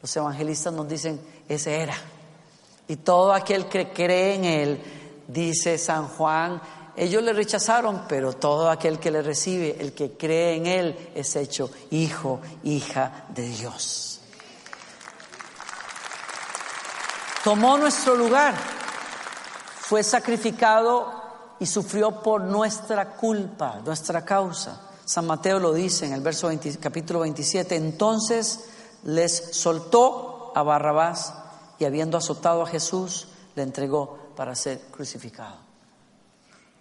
Los evangelistas nos dicen, ese era. Y todo aquel que cree en Él, dice San Juan, ellos le rechazaron, pero todo aquel que le recibe, el que cree en Él, es hecho hijo, hija de Dios. tomó nuestro lugar, fue sacrificado y sufrió por nuestra culpa, nuestra causa. San Mateo lo dice en el verso 20, capítulo 27, entonces les soltó a Barrabás y habiendo azotado a Jesús, le entregó para ser crucificado.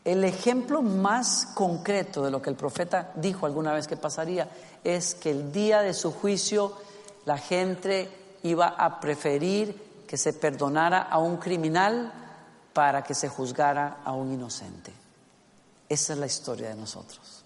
El ejemplo más concreto de lo que el profeta dijo alguna vez que pasaría es que el día de su juicio la gente iba a preferir que se perdonara a un criminal para que se juzgara a un inocente. Esa es la historia de nosotros.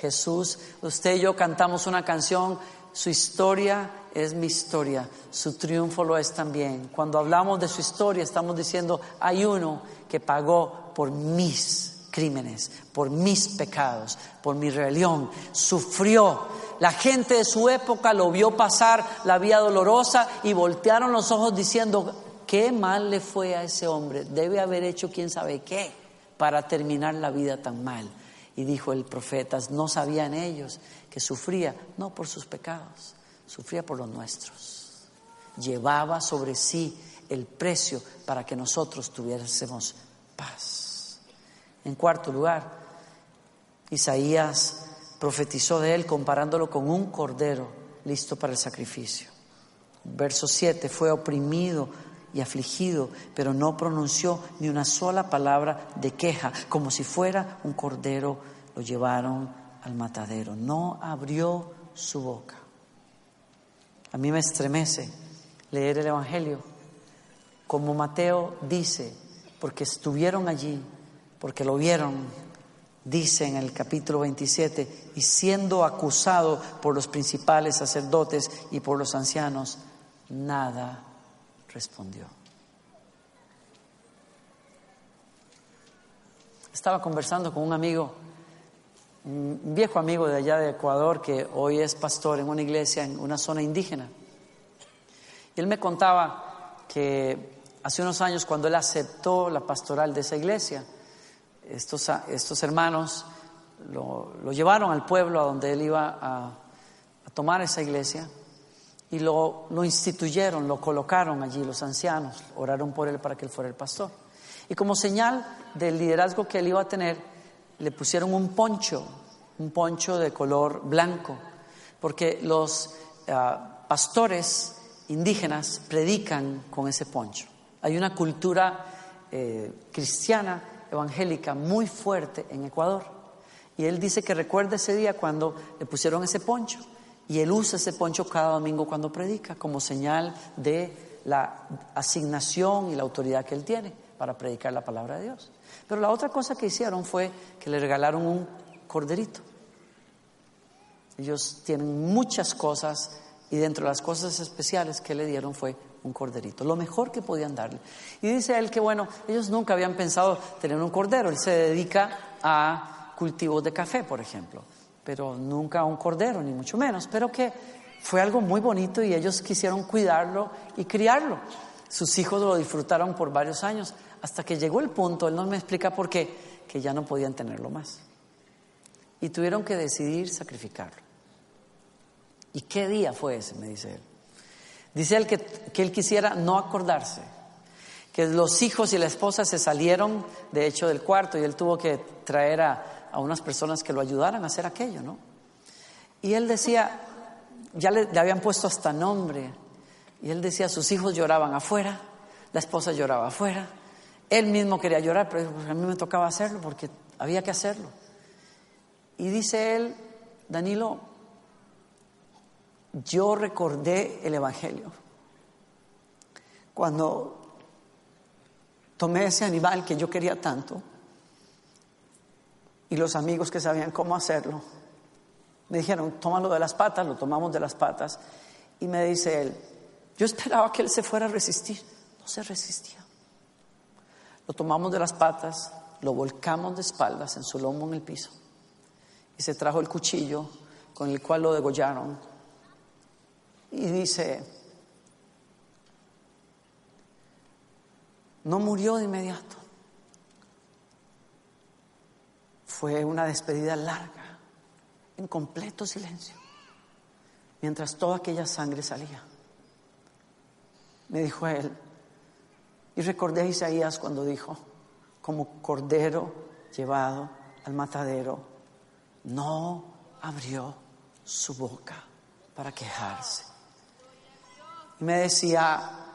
Jesús, usted y yo cantamos una canción, su historia es mi historia, su triunfo lo es también. Cuando hablamos de su historia estamos diciendo, hay uno que pagó por mis crímenes, por mis pecados, por mi rebelión, sufrió la gente de su época lo vio pasar la vía dolorosa y voltearon los ojos diciendo, qué mal le fue a ese hombre, debe haber hecho quién sabe qué para terminar la vida tan mal. Y dijo el profeta, no sabían ellos que sufría, no por sus pecados, sufría por los nuestros. Llevaba sobre sí el precio para que nosotros tuviésemos paz. En cuarto lugar, Isaías profetizó de él comparándolo con un cordero listo para el sacrificio. Verso 7, fue oprimido y afligido, pero no pronunció ni una sola palabra de queja, como si fuera un cordero, lo llevaron al matadero. No abrió su boca. A mí me estremece leer el Evangelio, como Mateo dice, porque estuvieron allí, porque lo vieron, dice en el capítulo 27, y siendo acusado por los principales sacerdotes y por los ancianos, nada respondió. Estaba conversando con un amigo, un viejo amigo de allá de Ecuador que hoy es pastor en una iglesia en una zona indígena. Él me contaba que hace unos años cuando él aceptó la pastoral de esa iglesia, estos, estos hermanos lo, llevaron al pueblo a donde él iba a, tomar esa iglesia y lo, lo, instituyeron, lo colocaron allí, los ancianos, oraron por él para que él fuera el pastor. Y como señal del liderazgo que él iba a tener, le pusieron un poncho, un poncho de color blanco, porque los ah, pastores indígenas predican con ese poncho. Hay una cultura eh, cristiana evangélica muy fuerte en Ecuador. Y él dice que recuerda ese día cuando le pusieron ese poncho. Y él usa ese poncho cada domingo cuando predica como señal de la asignación y la autoridad que él tiene. para predicar la palabra de Dios. Pero la otra cosa que hicieron fue que le regalaron un corderito. Ellos tienen muchas cosas y dentro de las cosas especiales que le dieron fue un corderito, lo mejor que podían darle. Y dice él que, bueno, ellos nunca habían pensado tener un cordero, él se dedica a cultivos de café, por ejemplo, pero nunca a un cordero, ni mucho menos, pero que fue algo muy bonito y ellos quisieron cuidarlo y criarlo. Sus hijos lo disfrutaron por varios años, hasta que llegó el punto, él no me explica por qué, que ya no podían tenerlo más. Y tuvieron que decidir sacrificarlo. ¿Y qué día fue ese? Me dice él. Dice él que, que él quisiera no acordarse, que los hijos y la esposa se salieron, de hecho, del cuarto y él tuvo que traer a, a unas personas que lo ayudaran a hacer aquello, ¿no? Y él decía, ya le, le habían puesto hasta nombre, y él decía, sus hijos lloraban afuera, la esposa lloraba afuera, él mismo quería llorar, pero a mí me tocaba hacerlo porque había que hacerlo. Y dice él, Danilo, yo recordé el Evangelio. Cuando tomé ese animal que yo quería tanto y los amigos que sabían cómo hacerlo, me dijeron, tómalo de las patas, lo tomamos de las patas. Y me dice él, yo esperaba que él se fuera a resistir. No se resistía. Lo tomamos de las patas, lo volcamos de espaldas en su lomo en el piso. Y se trajo el cuchillo con el cual lo degollaron. Y dice, no murió de inmediato. Fue una despedida larga, en completo silencio, mientras toda aquella sangre salía. Me dijo él, y recordé a Isaías cuando dijo, como cordero llevado al matadero, no abrió su boca para quejarse. Y me decía,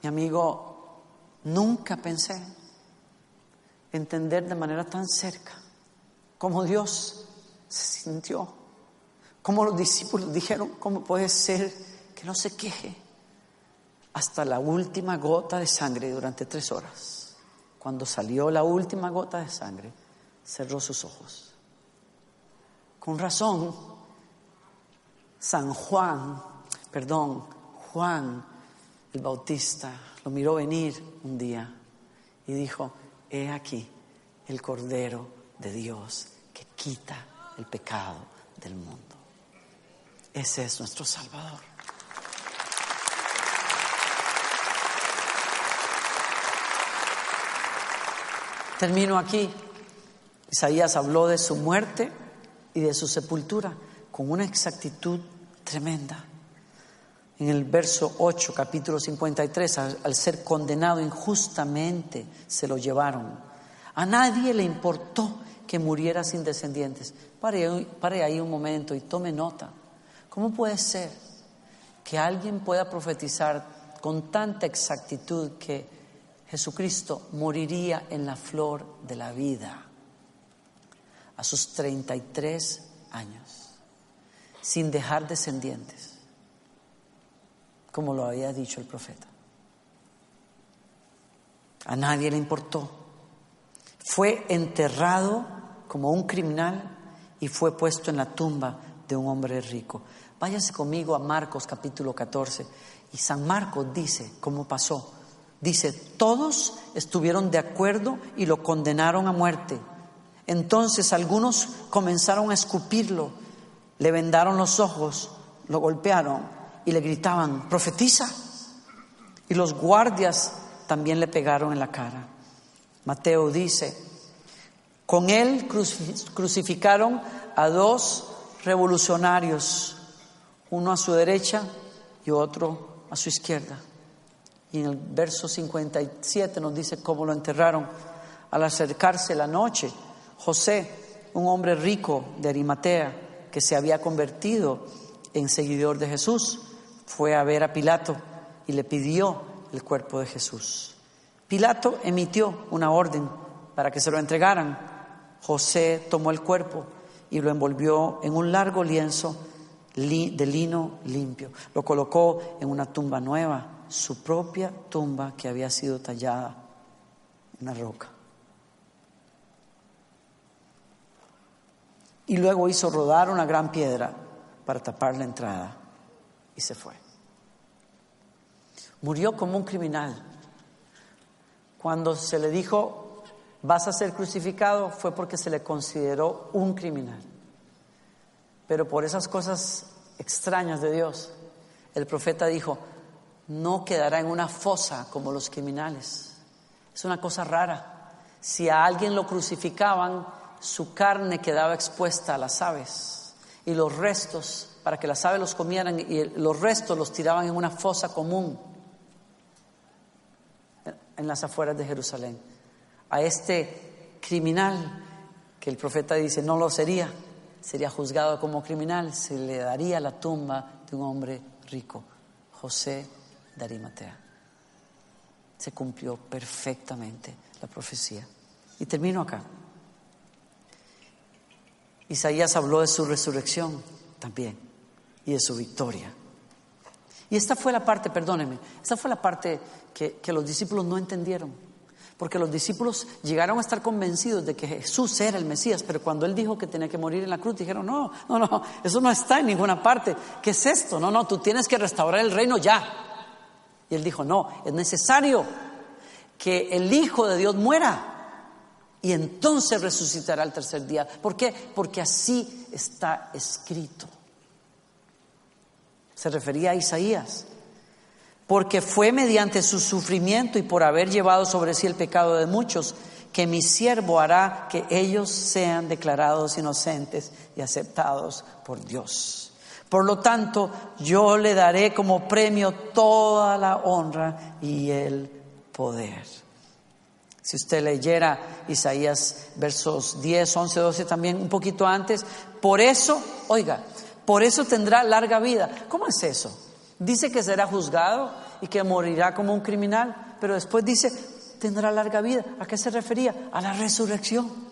mi amigo, nunca pensé entender de manera tan cerca cómo Dios se sintió, cómo los discípulos dijeron, ¿cómo puede ser que no se queje? Hasta la última gota de sangre durante tres horas. Cuando salió la última gota de sangre, cerró sus ojos. Con razón, San Juan, perdón, Juan el Bautista lo miró venir un día y dijo, he aquí el Cordero de Dios que quita el pecado del mundo. Ese es nuestro Salvador. Termino aquí. Isaías habló de su muerte y de su sepultura con una exactitud tremenda. En el verso 8, capítulo 53, al, al ser condenado injustamente, se lo llevaron. A nadie le importó que muriera sin descendientes. Pare, pare ahí un momento y tome nota. ¿Cómo puede ser que alguien pueda profetizar con tanta exactitud que Jesucristo moriría en la flor de la vida a sus 33 años, sin dejar descendientes, como lo había dicho el profeta. A nadie le importó. Fue enterrado como un criminal y fue puesto en la tumba de un hombre rico. Váyase conmigo a Marcos capítulo 14 y San Marcos dice cómo pasó Dice, todos estuvieron de acuerdo y lo condenaron a muerte. Entonces algunos comenzaron a escupirlo, le vendaron los ojos, lo golpearon y le gritaban, profetiza. Y los guardias también le pegaron en la cara. Mateo dice, con él crucificaron a dos revolucionarios, uno a su derecha y otro a su izquierda. Y en el verso 57 nos dice cómo lo enterraron. Al acercarse la noche, José, un hombre rico de Arimatea, que se había convertido en seguidor de Jesús, fue a ver a Pilato y le pidió el cuerpo de Jesús. Pilato emitió una orden para que se lo entregaran. José tomó el cuerpo y lo envolvió en un largo lienzo de lino limpio. Lo colocó en una tumba nueva su propia tumba que había sido tallada una roca. Y luego hizo rodar una gran piedra para tapar la entrada y se fue. Murió como un criminal. Cuando se le dijo, vas a ser crucificado, fue porque se le consideró un criminal. Pero por esas cosas extrañas de Dios, el profeta dijo, no quedará en una fosa como los criminales. Es una cosa rara. Si a alguien lo crucificaban, su carne quedaba expuesta a las aves y los restos, para que las aves los comieran, y los restos los tiraban en una fosa común en las afueras de Jerusalén. A este criminal, que el profeta dice no lo sería, sería juzgado como criminal, se le daría la tumba de un hombre rico, José de Arimatea. Se cumplió perfectamente la profecía. Y termino acá. Isaías habló de su resurrección también y de su victoria. Y esta fue la parte, perdóneme, esta fue la parte que, que los discípulos no entendieron. Porque los discípulos llegaron a estar convencidos de que Jesús era el Mesías, pero cuando Él dijo que tenía que morir en la cruz, dijeron, no, no, no, eso no está en ninguna parte. ¿Qué es esto? No, no, tú tienes que restaurar el reino ya. Y Él dijo, no, es necesario que el Hijo de Dios muera y entonces resucitará el tercer día. ¿Por qué? Porque así está escrito. Se refería a Isaías. Porque fue mediante su sufrimiento y por haber llevado sobre sí el pecado de muchos que mi siervo hará que ellos sean declarados inocentes y aceptados por Dios. Por lo tanto, yo le daré como premio toda la honra y el poder. Si usted leyera Isaías versos 10, 11, 12 también un poquito antes, por eso, oiga, por eso tendrá larga vida. ¿Cómo es eso? Dice que será juzgado y que morirá como un criminal, pero después dice, tendrá larga vida. ¿A qué se refería? A la resurrección.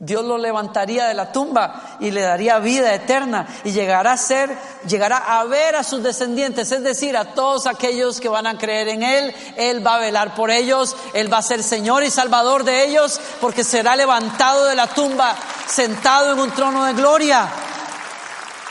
Dios lo levantaría de la tumba y le daría vida eterna y llegará a ser, llegará a ver a sus descendientes, es decir, a todos aquellos que van a creer en Él. Él va a velar por ellos, Él va a ser Señor y Salvador de ellos porque será levantado de la tumba, sentado en un trono de gloria.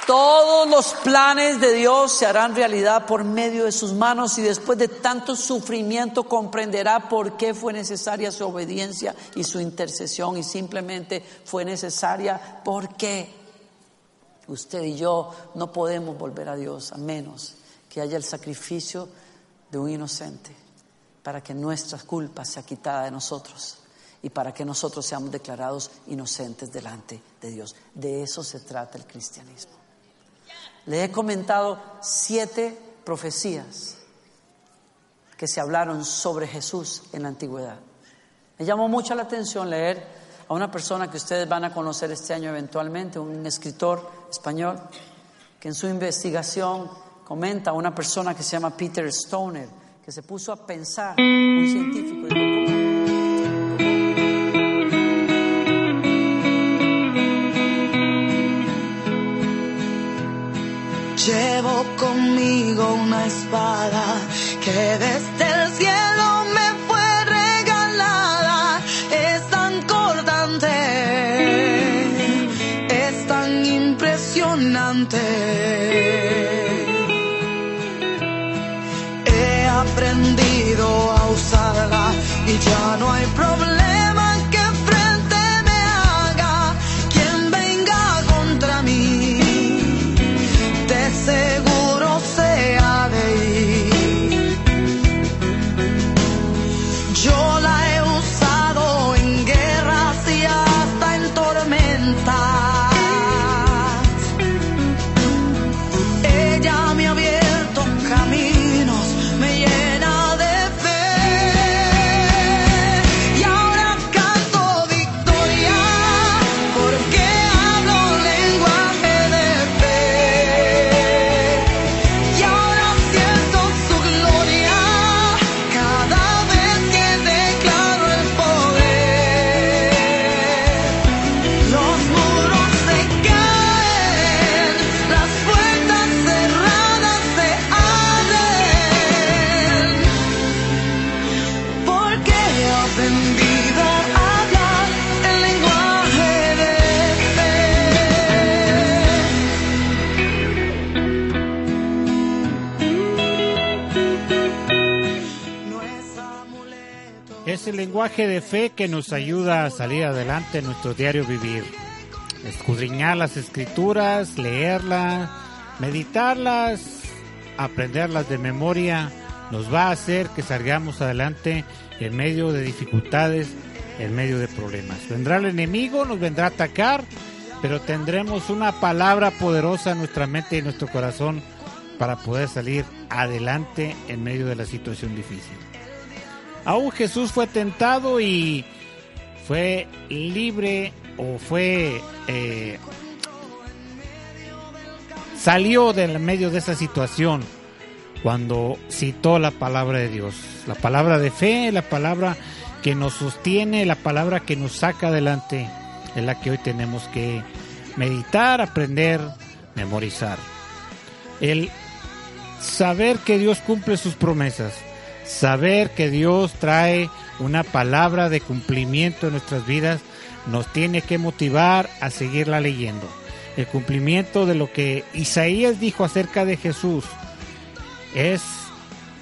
Todos los planes de Dios se harán realidad por medio de sus manos y después de tanto sufrimiento comprenderá por qué fue necesaria su obediencia y su intercesión y simplemente fue necesaria porque usted y yo no podemos volver a Dios a menos que haya el sacrificio de un inocente para que nuestra culpa sea quitada de nosotros y para que nosotros seamos declarados inocentes delante de Dios. De eso se trata el cristianismo. Le he comentado siete profecías que se hablaron sobre Jesús en la antigüedad. Me llamó mucho la atención leer a una persona que ustedes van a conocer este año eventualmente, un escritor español, que en su investigación comenta a una persona que se llama Peter Stoner, que se puso a pensar, un científico, y espada que desde lenguaje de fe que nos ayuda a salir adelante en nuestro diario vivir. Escudriñar las escrituras, leerlas, meditarlas, aprenderlas de memoria, nos va a hacer que salgamos adelante en medio de dificultades, en medio de problemas. Vendrá el enemigo, nos vendrá a atacar, pero tendremos una palabra poderosa en nuestra mente y en nuestro corazón para poder salir adelante en medio de la situación difícil. Aún Jesús fue tentado y fue libre o fue eh, salió del medio de esa situación cuando citó la palabra de Dios, la palabra de fe, la palabra que nos sostiene, la palabra que nos saca adelante, es la que hoy tenemos que meditar, aprender, memorizar. El saber que Dios cumple sus promesas, saber que Dios trae una palabra de cumplimiento en nuestras vidas, nos tiene que motivar a seguirla leyendo. El cumplimiento de lo que Isaías dijo acerca de Jesús es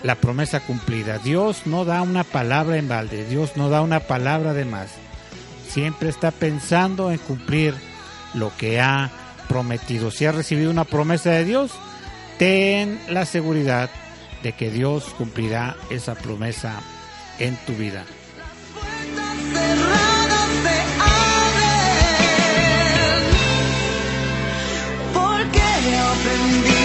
la promesa cumplida. Dios no da una palabra en balde, Dios no da una palabra de más. Siempre está pensando en cumplir lo que ha prometido. Si has recibido una promesa de Dios, ten la seguridad de que Dios cumplirá esa promesa en tu vida. porque he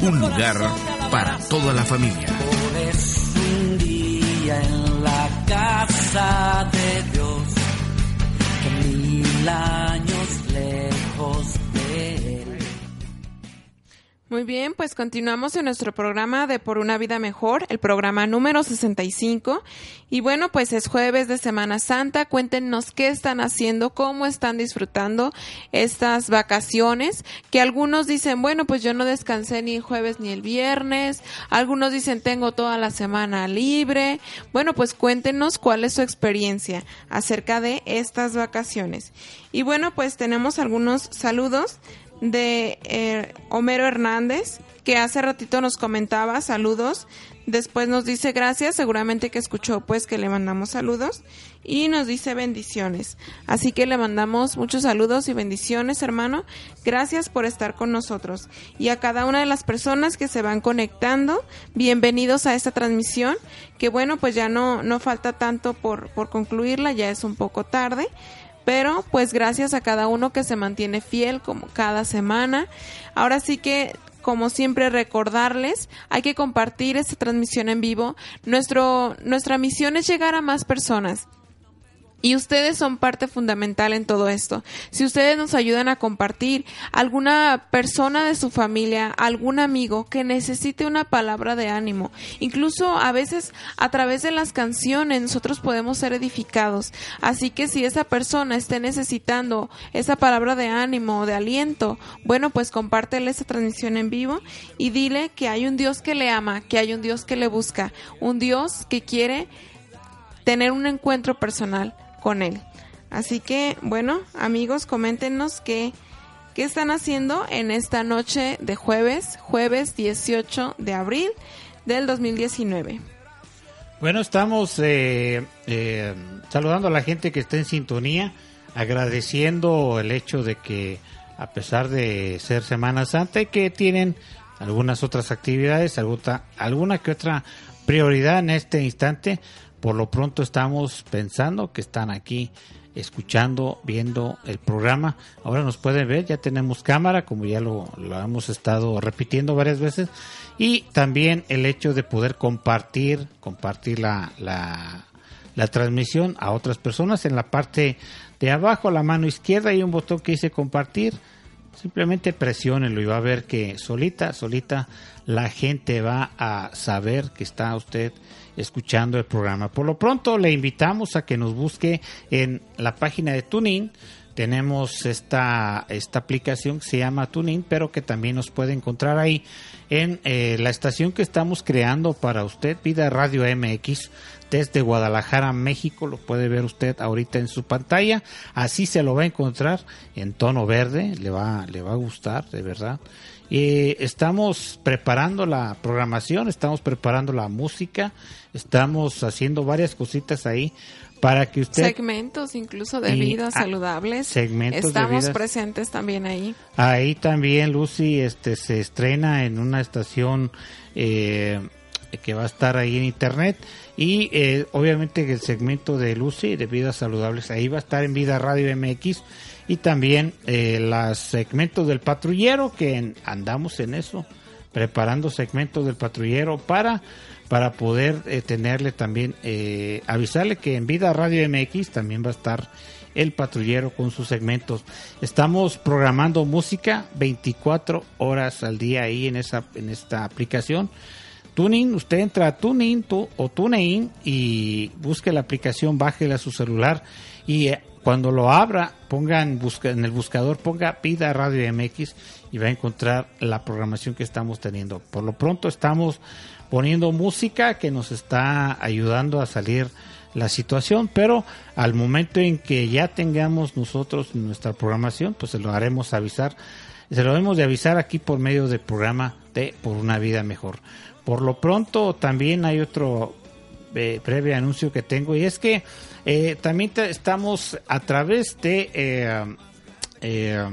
un lugar para toda la familia. Un día en la casa de Dios, que mil años lejos. Muy bien, pues continuamos en nuestro programa de Por una vida mejor, el programa número 65. Y bueno, pues es jueves de Semana Santa. Cuéntenos qué están haciendo, cómo están disfrutando estas vacaciones. Que algunos dicen, bueno, pues yo no descansé ni el jueves ni el viernes. Algunos dicen, tengo toda la semana libre. Bueno, pues cuéntenos cuál es su experiencia acerca de estas vacaciones. Y bueno, pues tenemos algunos saludos de eh, Homero Hernández, que hace ratito nos comentaba saludos. Después nos dice gracias, seguramente que escuchó pues que le mandamos saludos y nos dice bendiciones. Así que le mandamos muchos saludos y bendiciones, hermano. Gracias por estar con nosotros. Y a cada una de las personas que se van conectando, bienvenidos a esta transmisión, que bueno, pues ya no, no falta tanto por, por concluirla, ya es un poco tarde. Pero pues gracias a cada uno que se mantiene fiel como cada semana. Ahora sí que como siempre recordarles, hay que compartir esta transmisión en vivo. Nuestro nuestra misión es llegar a más personas. Y ustedes son parte fundamental en todo esto. Si ustedes nos ayudan a compartir alguna persona de su familia, algún amigo que necesite una palabra de ánimo, incluso a veces a través de las canciones nosotros podemos ser edificados. Así que si esa persona esté necesitando esa palabra de ánimo o de aliento, bueno, pues compártele esa transmisión en vivo y dile que hay un Dios que le ama, que hay un Dios que le busca, un Dios que quiere tener un encuentro personal con él. Así que, bueno, amigos, coméntenos qué, qué están haciendo en esta noche de jueves, jueves 18 de abril del 2019. Bueno, estamos eh, eh, saludando a la gente que está en sintonía, agradeciendo el hecho de que a pesar de ser Semana Santa y que tienen algunas otras actividades, alguna, alguna que otra prioridad en este instante, Por lo pronto estamos pensando que están aquí escuchando, viendo el programa. Ahora nos pueden ver, ya tenemos cámara, como ya lo, lo hemos estado repitiendo varias veces. Y también el hecho de poder compartir, compartir la, la, la transmisión a otras personas. En la parte de abajo, a la mano izquierda, hay un botón que dice compartir. Simplemente presiónenlo y va a ver que solita, solita la gente va a saber que está usted escuchando el programa. Por lo pronto le invitamos a que nos busque en la página de Tuning. Tenemos esta, esta aplicación que se llama Tuning, pero que también nos puede encontrar ahí en eh, la estación que estamos creando para usted, Vida Radio MX desde Guadalajara, México. Lo puede ver usted ahorita en su pantalla. Así se lo va a encontrar en tono verde. Le va, le va a gustar, de verdad. Eh, estamos preparando la programación, estamos preparando la música, estamos haciendo varias cositas ahí para que usted... Segmentos incluso de ah, saludables. segmentos de Estamos presentes también ahí. Ahí también Lucy este se estrena en una estación eh, que va a estar ahí en internet y eh, obviamente el segmento de Lucy de vidas saludables ahí va a estar en Vida Radio MX y también eh, los segmentos del patrullero que andamos en eso preparando segmentos del patrullero para para poder eh, tenerle también eh, avisarle que en Vida Radio MX también va a estar el patrullero con sus segmentos. Estamos programando música 24 horas al día ahí en esa en esta aplicación. Tuning, usted entra a Tuning tu- o TuneIn y busque la aplicación, bájela a su celular y cuando lo abra, ponga en, busca, en el buscador, ponga Vida Radio MX y va a encontrar la programación que estamos teniendo. Por lo pronto estamos poniendo música que nos está ayudando a salir la situación, pero al momento en que ya tengamos nosotros nuestra programación, pues se lo haremos avisar, se lo hemos de avisar aquí por medio del programa de Por una vida mejor. Por lo pronto también hay otro eh, breve anuncio que tengo y es que eh, también estamos a través de eh, eh,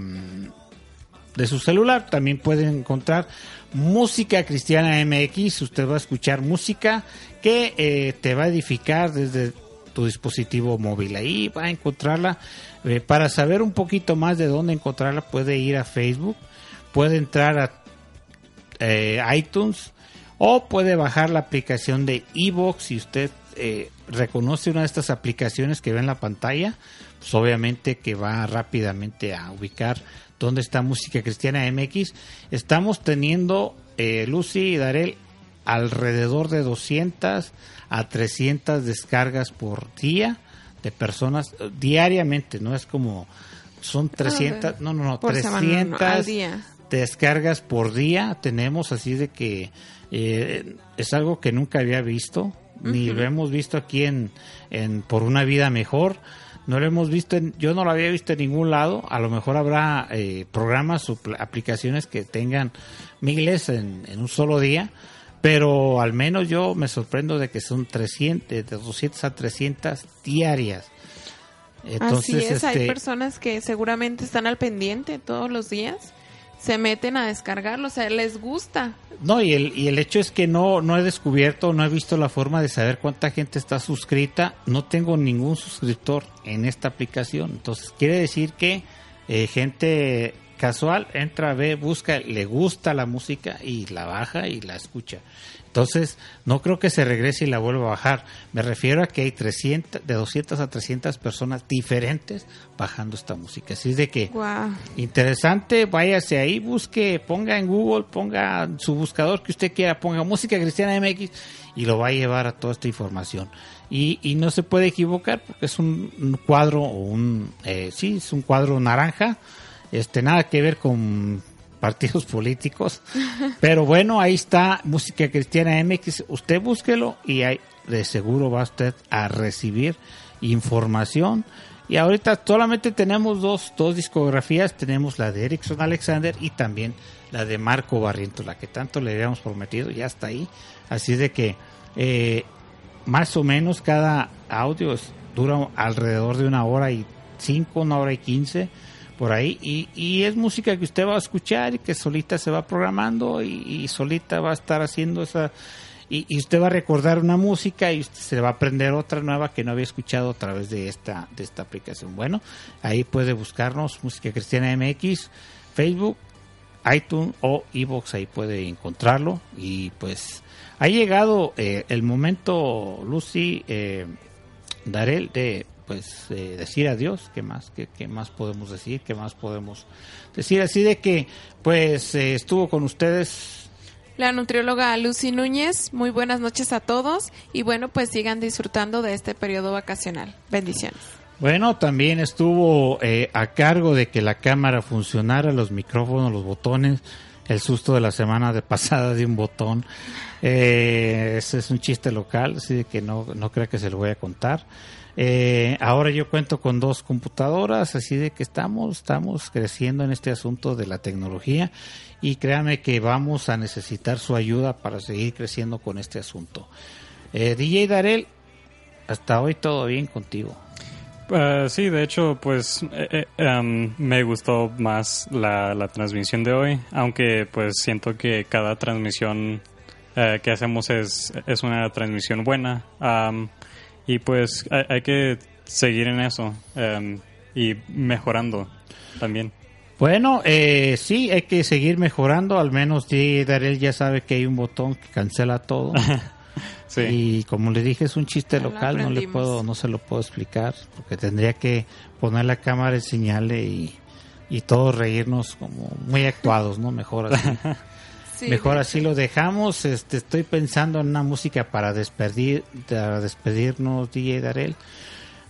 de su celular también pueden encontrar música cristiana MX. Usted va a escuchar música que te va a edificar desde tu dispositivo móvil. Ahí va a encontrarla. Para saber un poquito más de dónde encontrarla, puede ir a Facebook, puede entrar a iTunes o puede bajar la aplicación de Evox si usted eh, reconoce una de estas aplicaciones que ve en la pantalla, pues obviamente que va rápidamente a ubicar dónde está Música Cristiana MX. Estamos teniendo, eh, Lucy y Darel, alrededor de 200 a 300 descargas por día de personas eh, diariamente, no es como son 300, no, no, no, Por semana, 300 al día. descargas por día tenemos, así de que eh, es algo que nunca había visto, ni lo hemos visto aquí en, en Por una vida mejor. No lo hemos visto, en- yo no lo había visto en ningún lado. A lo mejor habrá eh, programas o pl- aplicaciones que tengan miles en, en un solo día, pero al menos yo me sorprendo de que son 300, de 200 a 300 diarias. Así es, hay este, personas que seguramente están al pendiente todos los días, se meten a descargarlo, o sea, les gusta. No, y el, y el hecho es que no, no he descubierto, no he visto la forma de saber cuánta gente está suscrita. No tengo ningún suscriptor en esta aplicación. Entonces, quiere decir que eh, gente casual entra, ve, busca, le gusta la música y la baja y la escucha. Entonces, no creo que se regrese y la vuelva a bajar. Me refiero a que hay 300, de 200 a 300 personas diferentes bajando esta música. Así es de que Guau. Interesante, váyase ahí, busque, ponga en Google, ponga su buscador que usted quiera, ponga música cristiana MX y lo va a llevar a toda esta información. Y, y no se puede equivocar porque es un, un cuadro o un, eh, sí, es un cuadro naranja, este, nada que ver con partidos políticos, pero bueno, ahí está música cristiana MX, usted búsquelo y ahí de seguro va usted a recibir información. Y ahorita solamente tenemos dos, dos discografías, tenemos la de Erickson Alexander y también la de Marco Barrientos, la que tanto le habíamos prometido, ya está ahí. Así de que eh, más o menos cada audio dura alrededor de una hora y cinco, una hora y quince por ahí y, y es música que usted va a escuchar y que solita se va programando y, solita va a estar haciendo esa y, usted va a recordar una música y usted se va a aprender otra nueva que no había escuchado a través de esta, de esta aplicación. Bueno, ahí puede buscarnos Música Cristiana MX, Facebook, iTunes o Evox, ahí puede encontrarlo. Y pues ha llegado eh, el momento, Lucy, eh, Darel, de pues eh, decir adiós, ¿qué más, qué, qué más podemos decir? ¿Qué más podemos decir? Así de que pues eh, estuvo con ustedes La nutrióloga Lucy Núñez, muy buenas noches a todos y bueno, pues sigan disfrutando de este periodo vacacional. Bendiciones. Bueno, también estuvo eh, a cargo de que la cámara funcionara, los micrófonos, los botones, el susto de la semana de pasada de un botón. Eh, ese es un chiste local, así de que no, no crea que se lo voy a contar. Eh, ahora yo cuento con dos computadoras, así de que estamos, estamos creciendo en este asunto de la tecnología y créanme que vamos a necesitar su ayuda para seguir creciendo con este asunto. Eh, DJ Darel, hasta hoy todo bien contigo. Eh, sí, de hecho, pues eh, eh, em, me gustó más la, la transmisión de hoy, aunque pues siento que cada transmisión eh, que hacemos es, es una transmisión buena. Am, y pues hay, hay que seguir en eso em, y mejorando también. Bueno, eh, sí, hay que seguir mejorando. Al menos Darel ya sabe que hay un botón que cancela todo. Sí. Y como le dije, es un chiste local, no le puedo, no se lo puedo explicar, porque tendría que poner la cámara en señale y, y todos reírnos como muy actuados, ¿no? Mejor así. Sí, Mejor así lo dejamos. Este, estoy pensando en una música para despedir, para despedirnos, DJ Darel.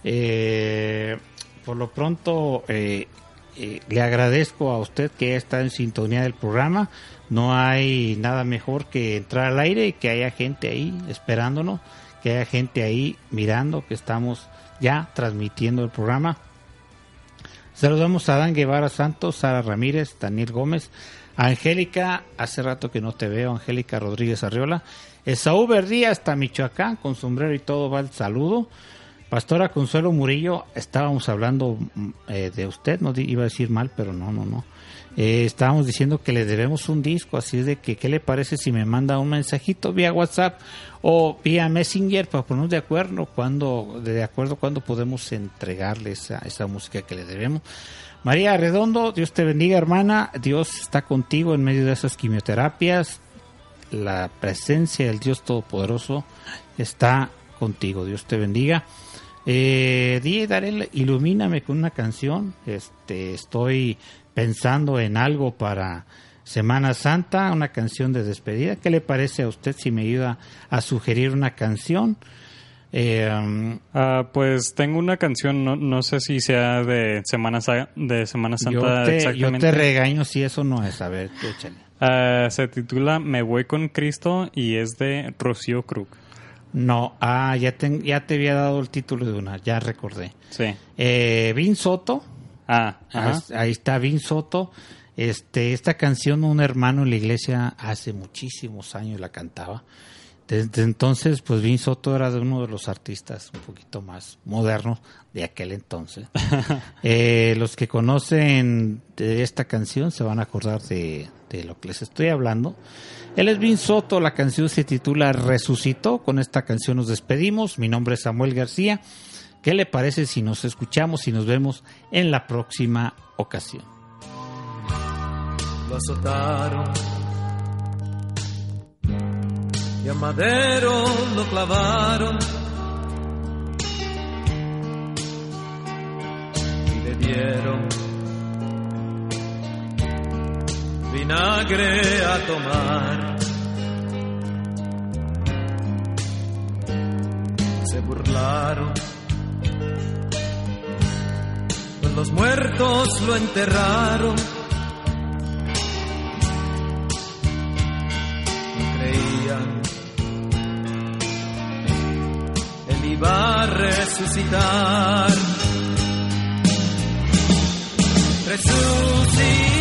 Eh, por lo pronto, eh, eh, le agradezco a usted que está en sintonía del programa. No hay nada mejor que entrar al aire y que haya gente ahí esperándonos, que haya gente ahí mirando que estamos ya transmitiendo el programa. Saludamos a Dan Guevara Santos, Sara Ramírez, Daniel Gómez, Angélica, hace rato que no te veo, Angélica Rodríguez Arriola, Esaú Verdía hasta Michoacán, con sombrero y todo va el saludo. Pastora Consuelo Murillo, estábamos hablando mm, eh, de usted, no iba a decir mal, pero no, no, no. Eh, estábamos diciendo que le debemos un disco, así es de que, ¿qué le parece si me manda un mensajito vía WhatsApp o vía Messenger para ponernos de acuerdo cuando, de acuerdo cuando podemos entregarle esa, esa música que le debemos? María Redondo, Dios te bendiga, hermana. Dios está contigo en medio de esas quimioterapias. La presencia del Dios Todopoderoso está contigo. Dios te bendiga. Eh, Darel, ilumíname con una canción. Este, estoy pensando en algo para Semana Santa, una canción de despedida. ¿Qué le parece a usted si me ayuda a sugerir una canción? Eh, Ah, pues tengo una canción, no, no sé si sea de Semana, de Semana yo, Santa te, yo exactamente. te regaño si eso no es. A ver, échale. Ah, se titula Me voy con Cristo y es de Rocío Krug. No, ah, ya te, ya te había dado el título de una, ya recordé. Sí. Eh, Vin Soto, Ah, ajá. ahí está Vin Soto. Este, esta canción un hermano en la iglesia hace muchísimos años la cantaba. Desde entonces, pues Vin Soto era de uno de los artistas un poquito más modernos de aquel entonces. Eh, los que conocen de esta canción se van a acordar de, de lo que les estoy hablando. Él es Vin Soto, la canción se titula Resucitó. Con esta canción nos despedimos. Mi nombre es Samuel García. ¿Qué le parece si nos escuchamos y nos vemos en la próxima ocasión? lo azotaron y a madero lo clavaron y le dieron vinagre a tomar. Se burlaron, pues los muertos lo enterraron. no creían. Iba a resucitar. Resucitó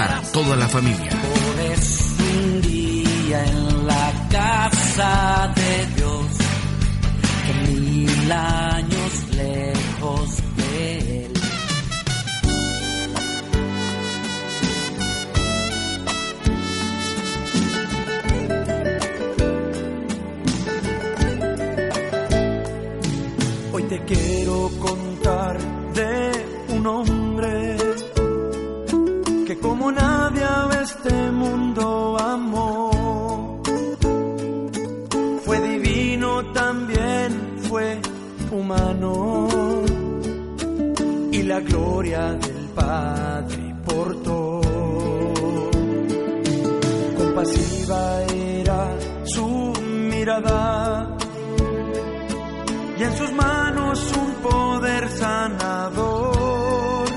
para toda la familia. Por un día en la casa de Dios, mil años lejos de él. Hoy te quiero contar de un hombre y la gloria del Padre portó. Compasiva era su mirada y en sus manos un poder sanador.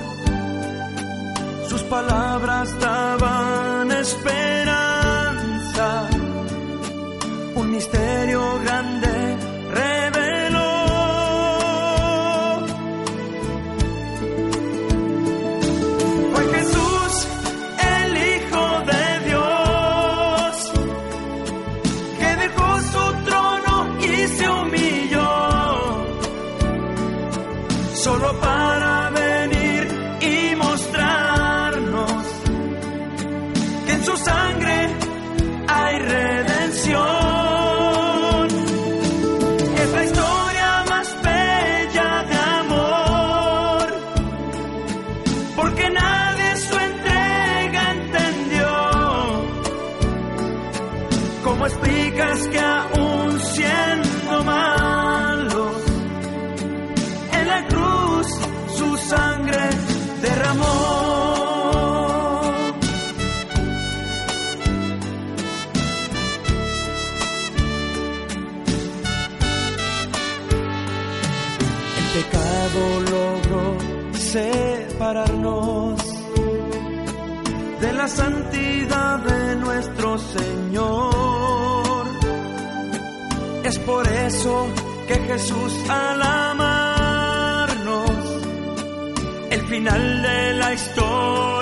Sus palabras daban ¿Cómo explicas que aún siendo malos, en la cruz su sangre derramó? El pecado logró separarnos de la santidad de nuestro Señor. Es por eso que Jesús al amarnos, el final de la historia.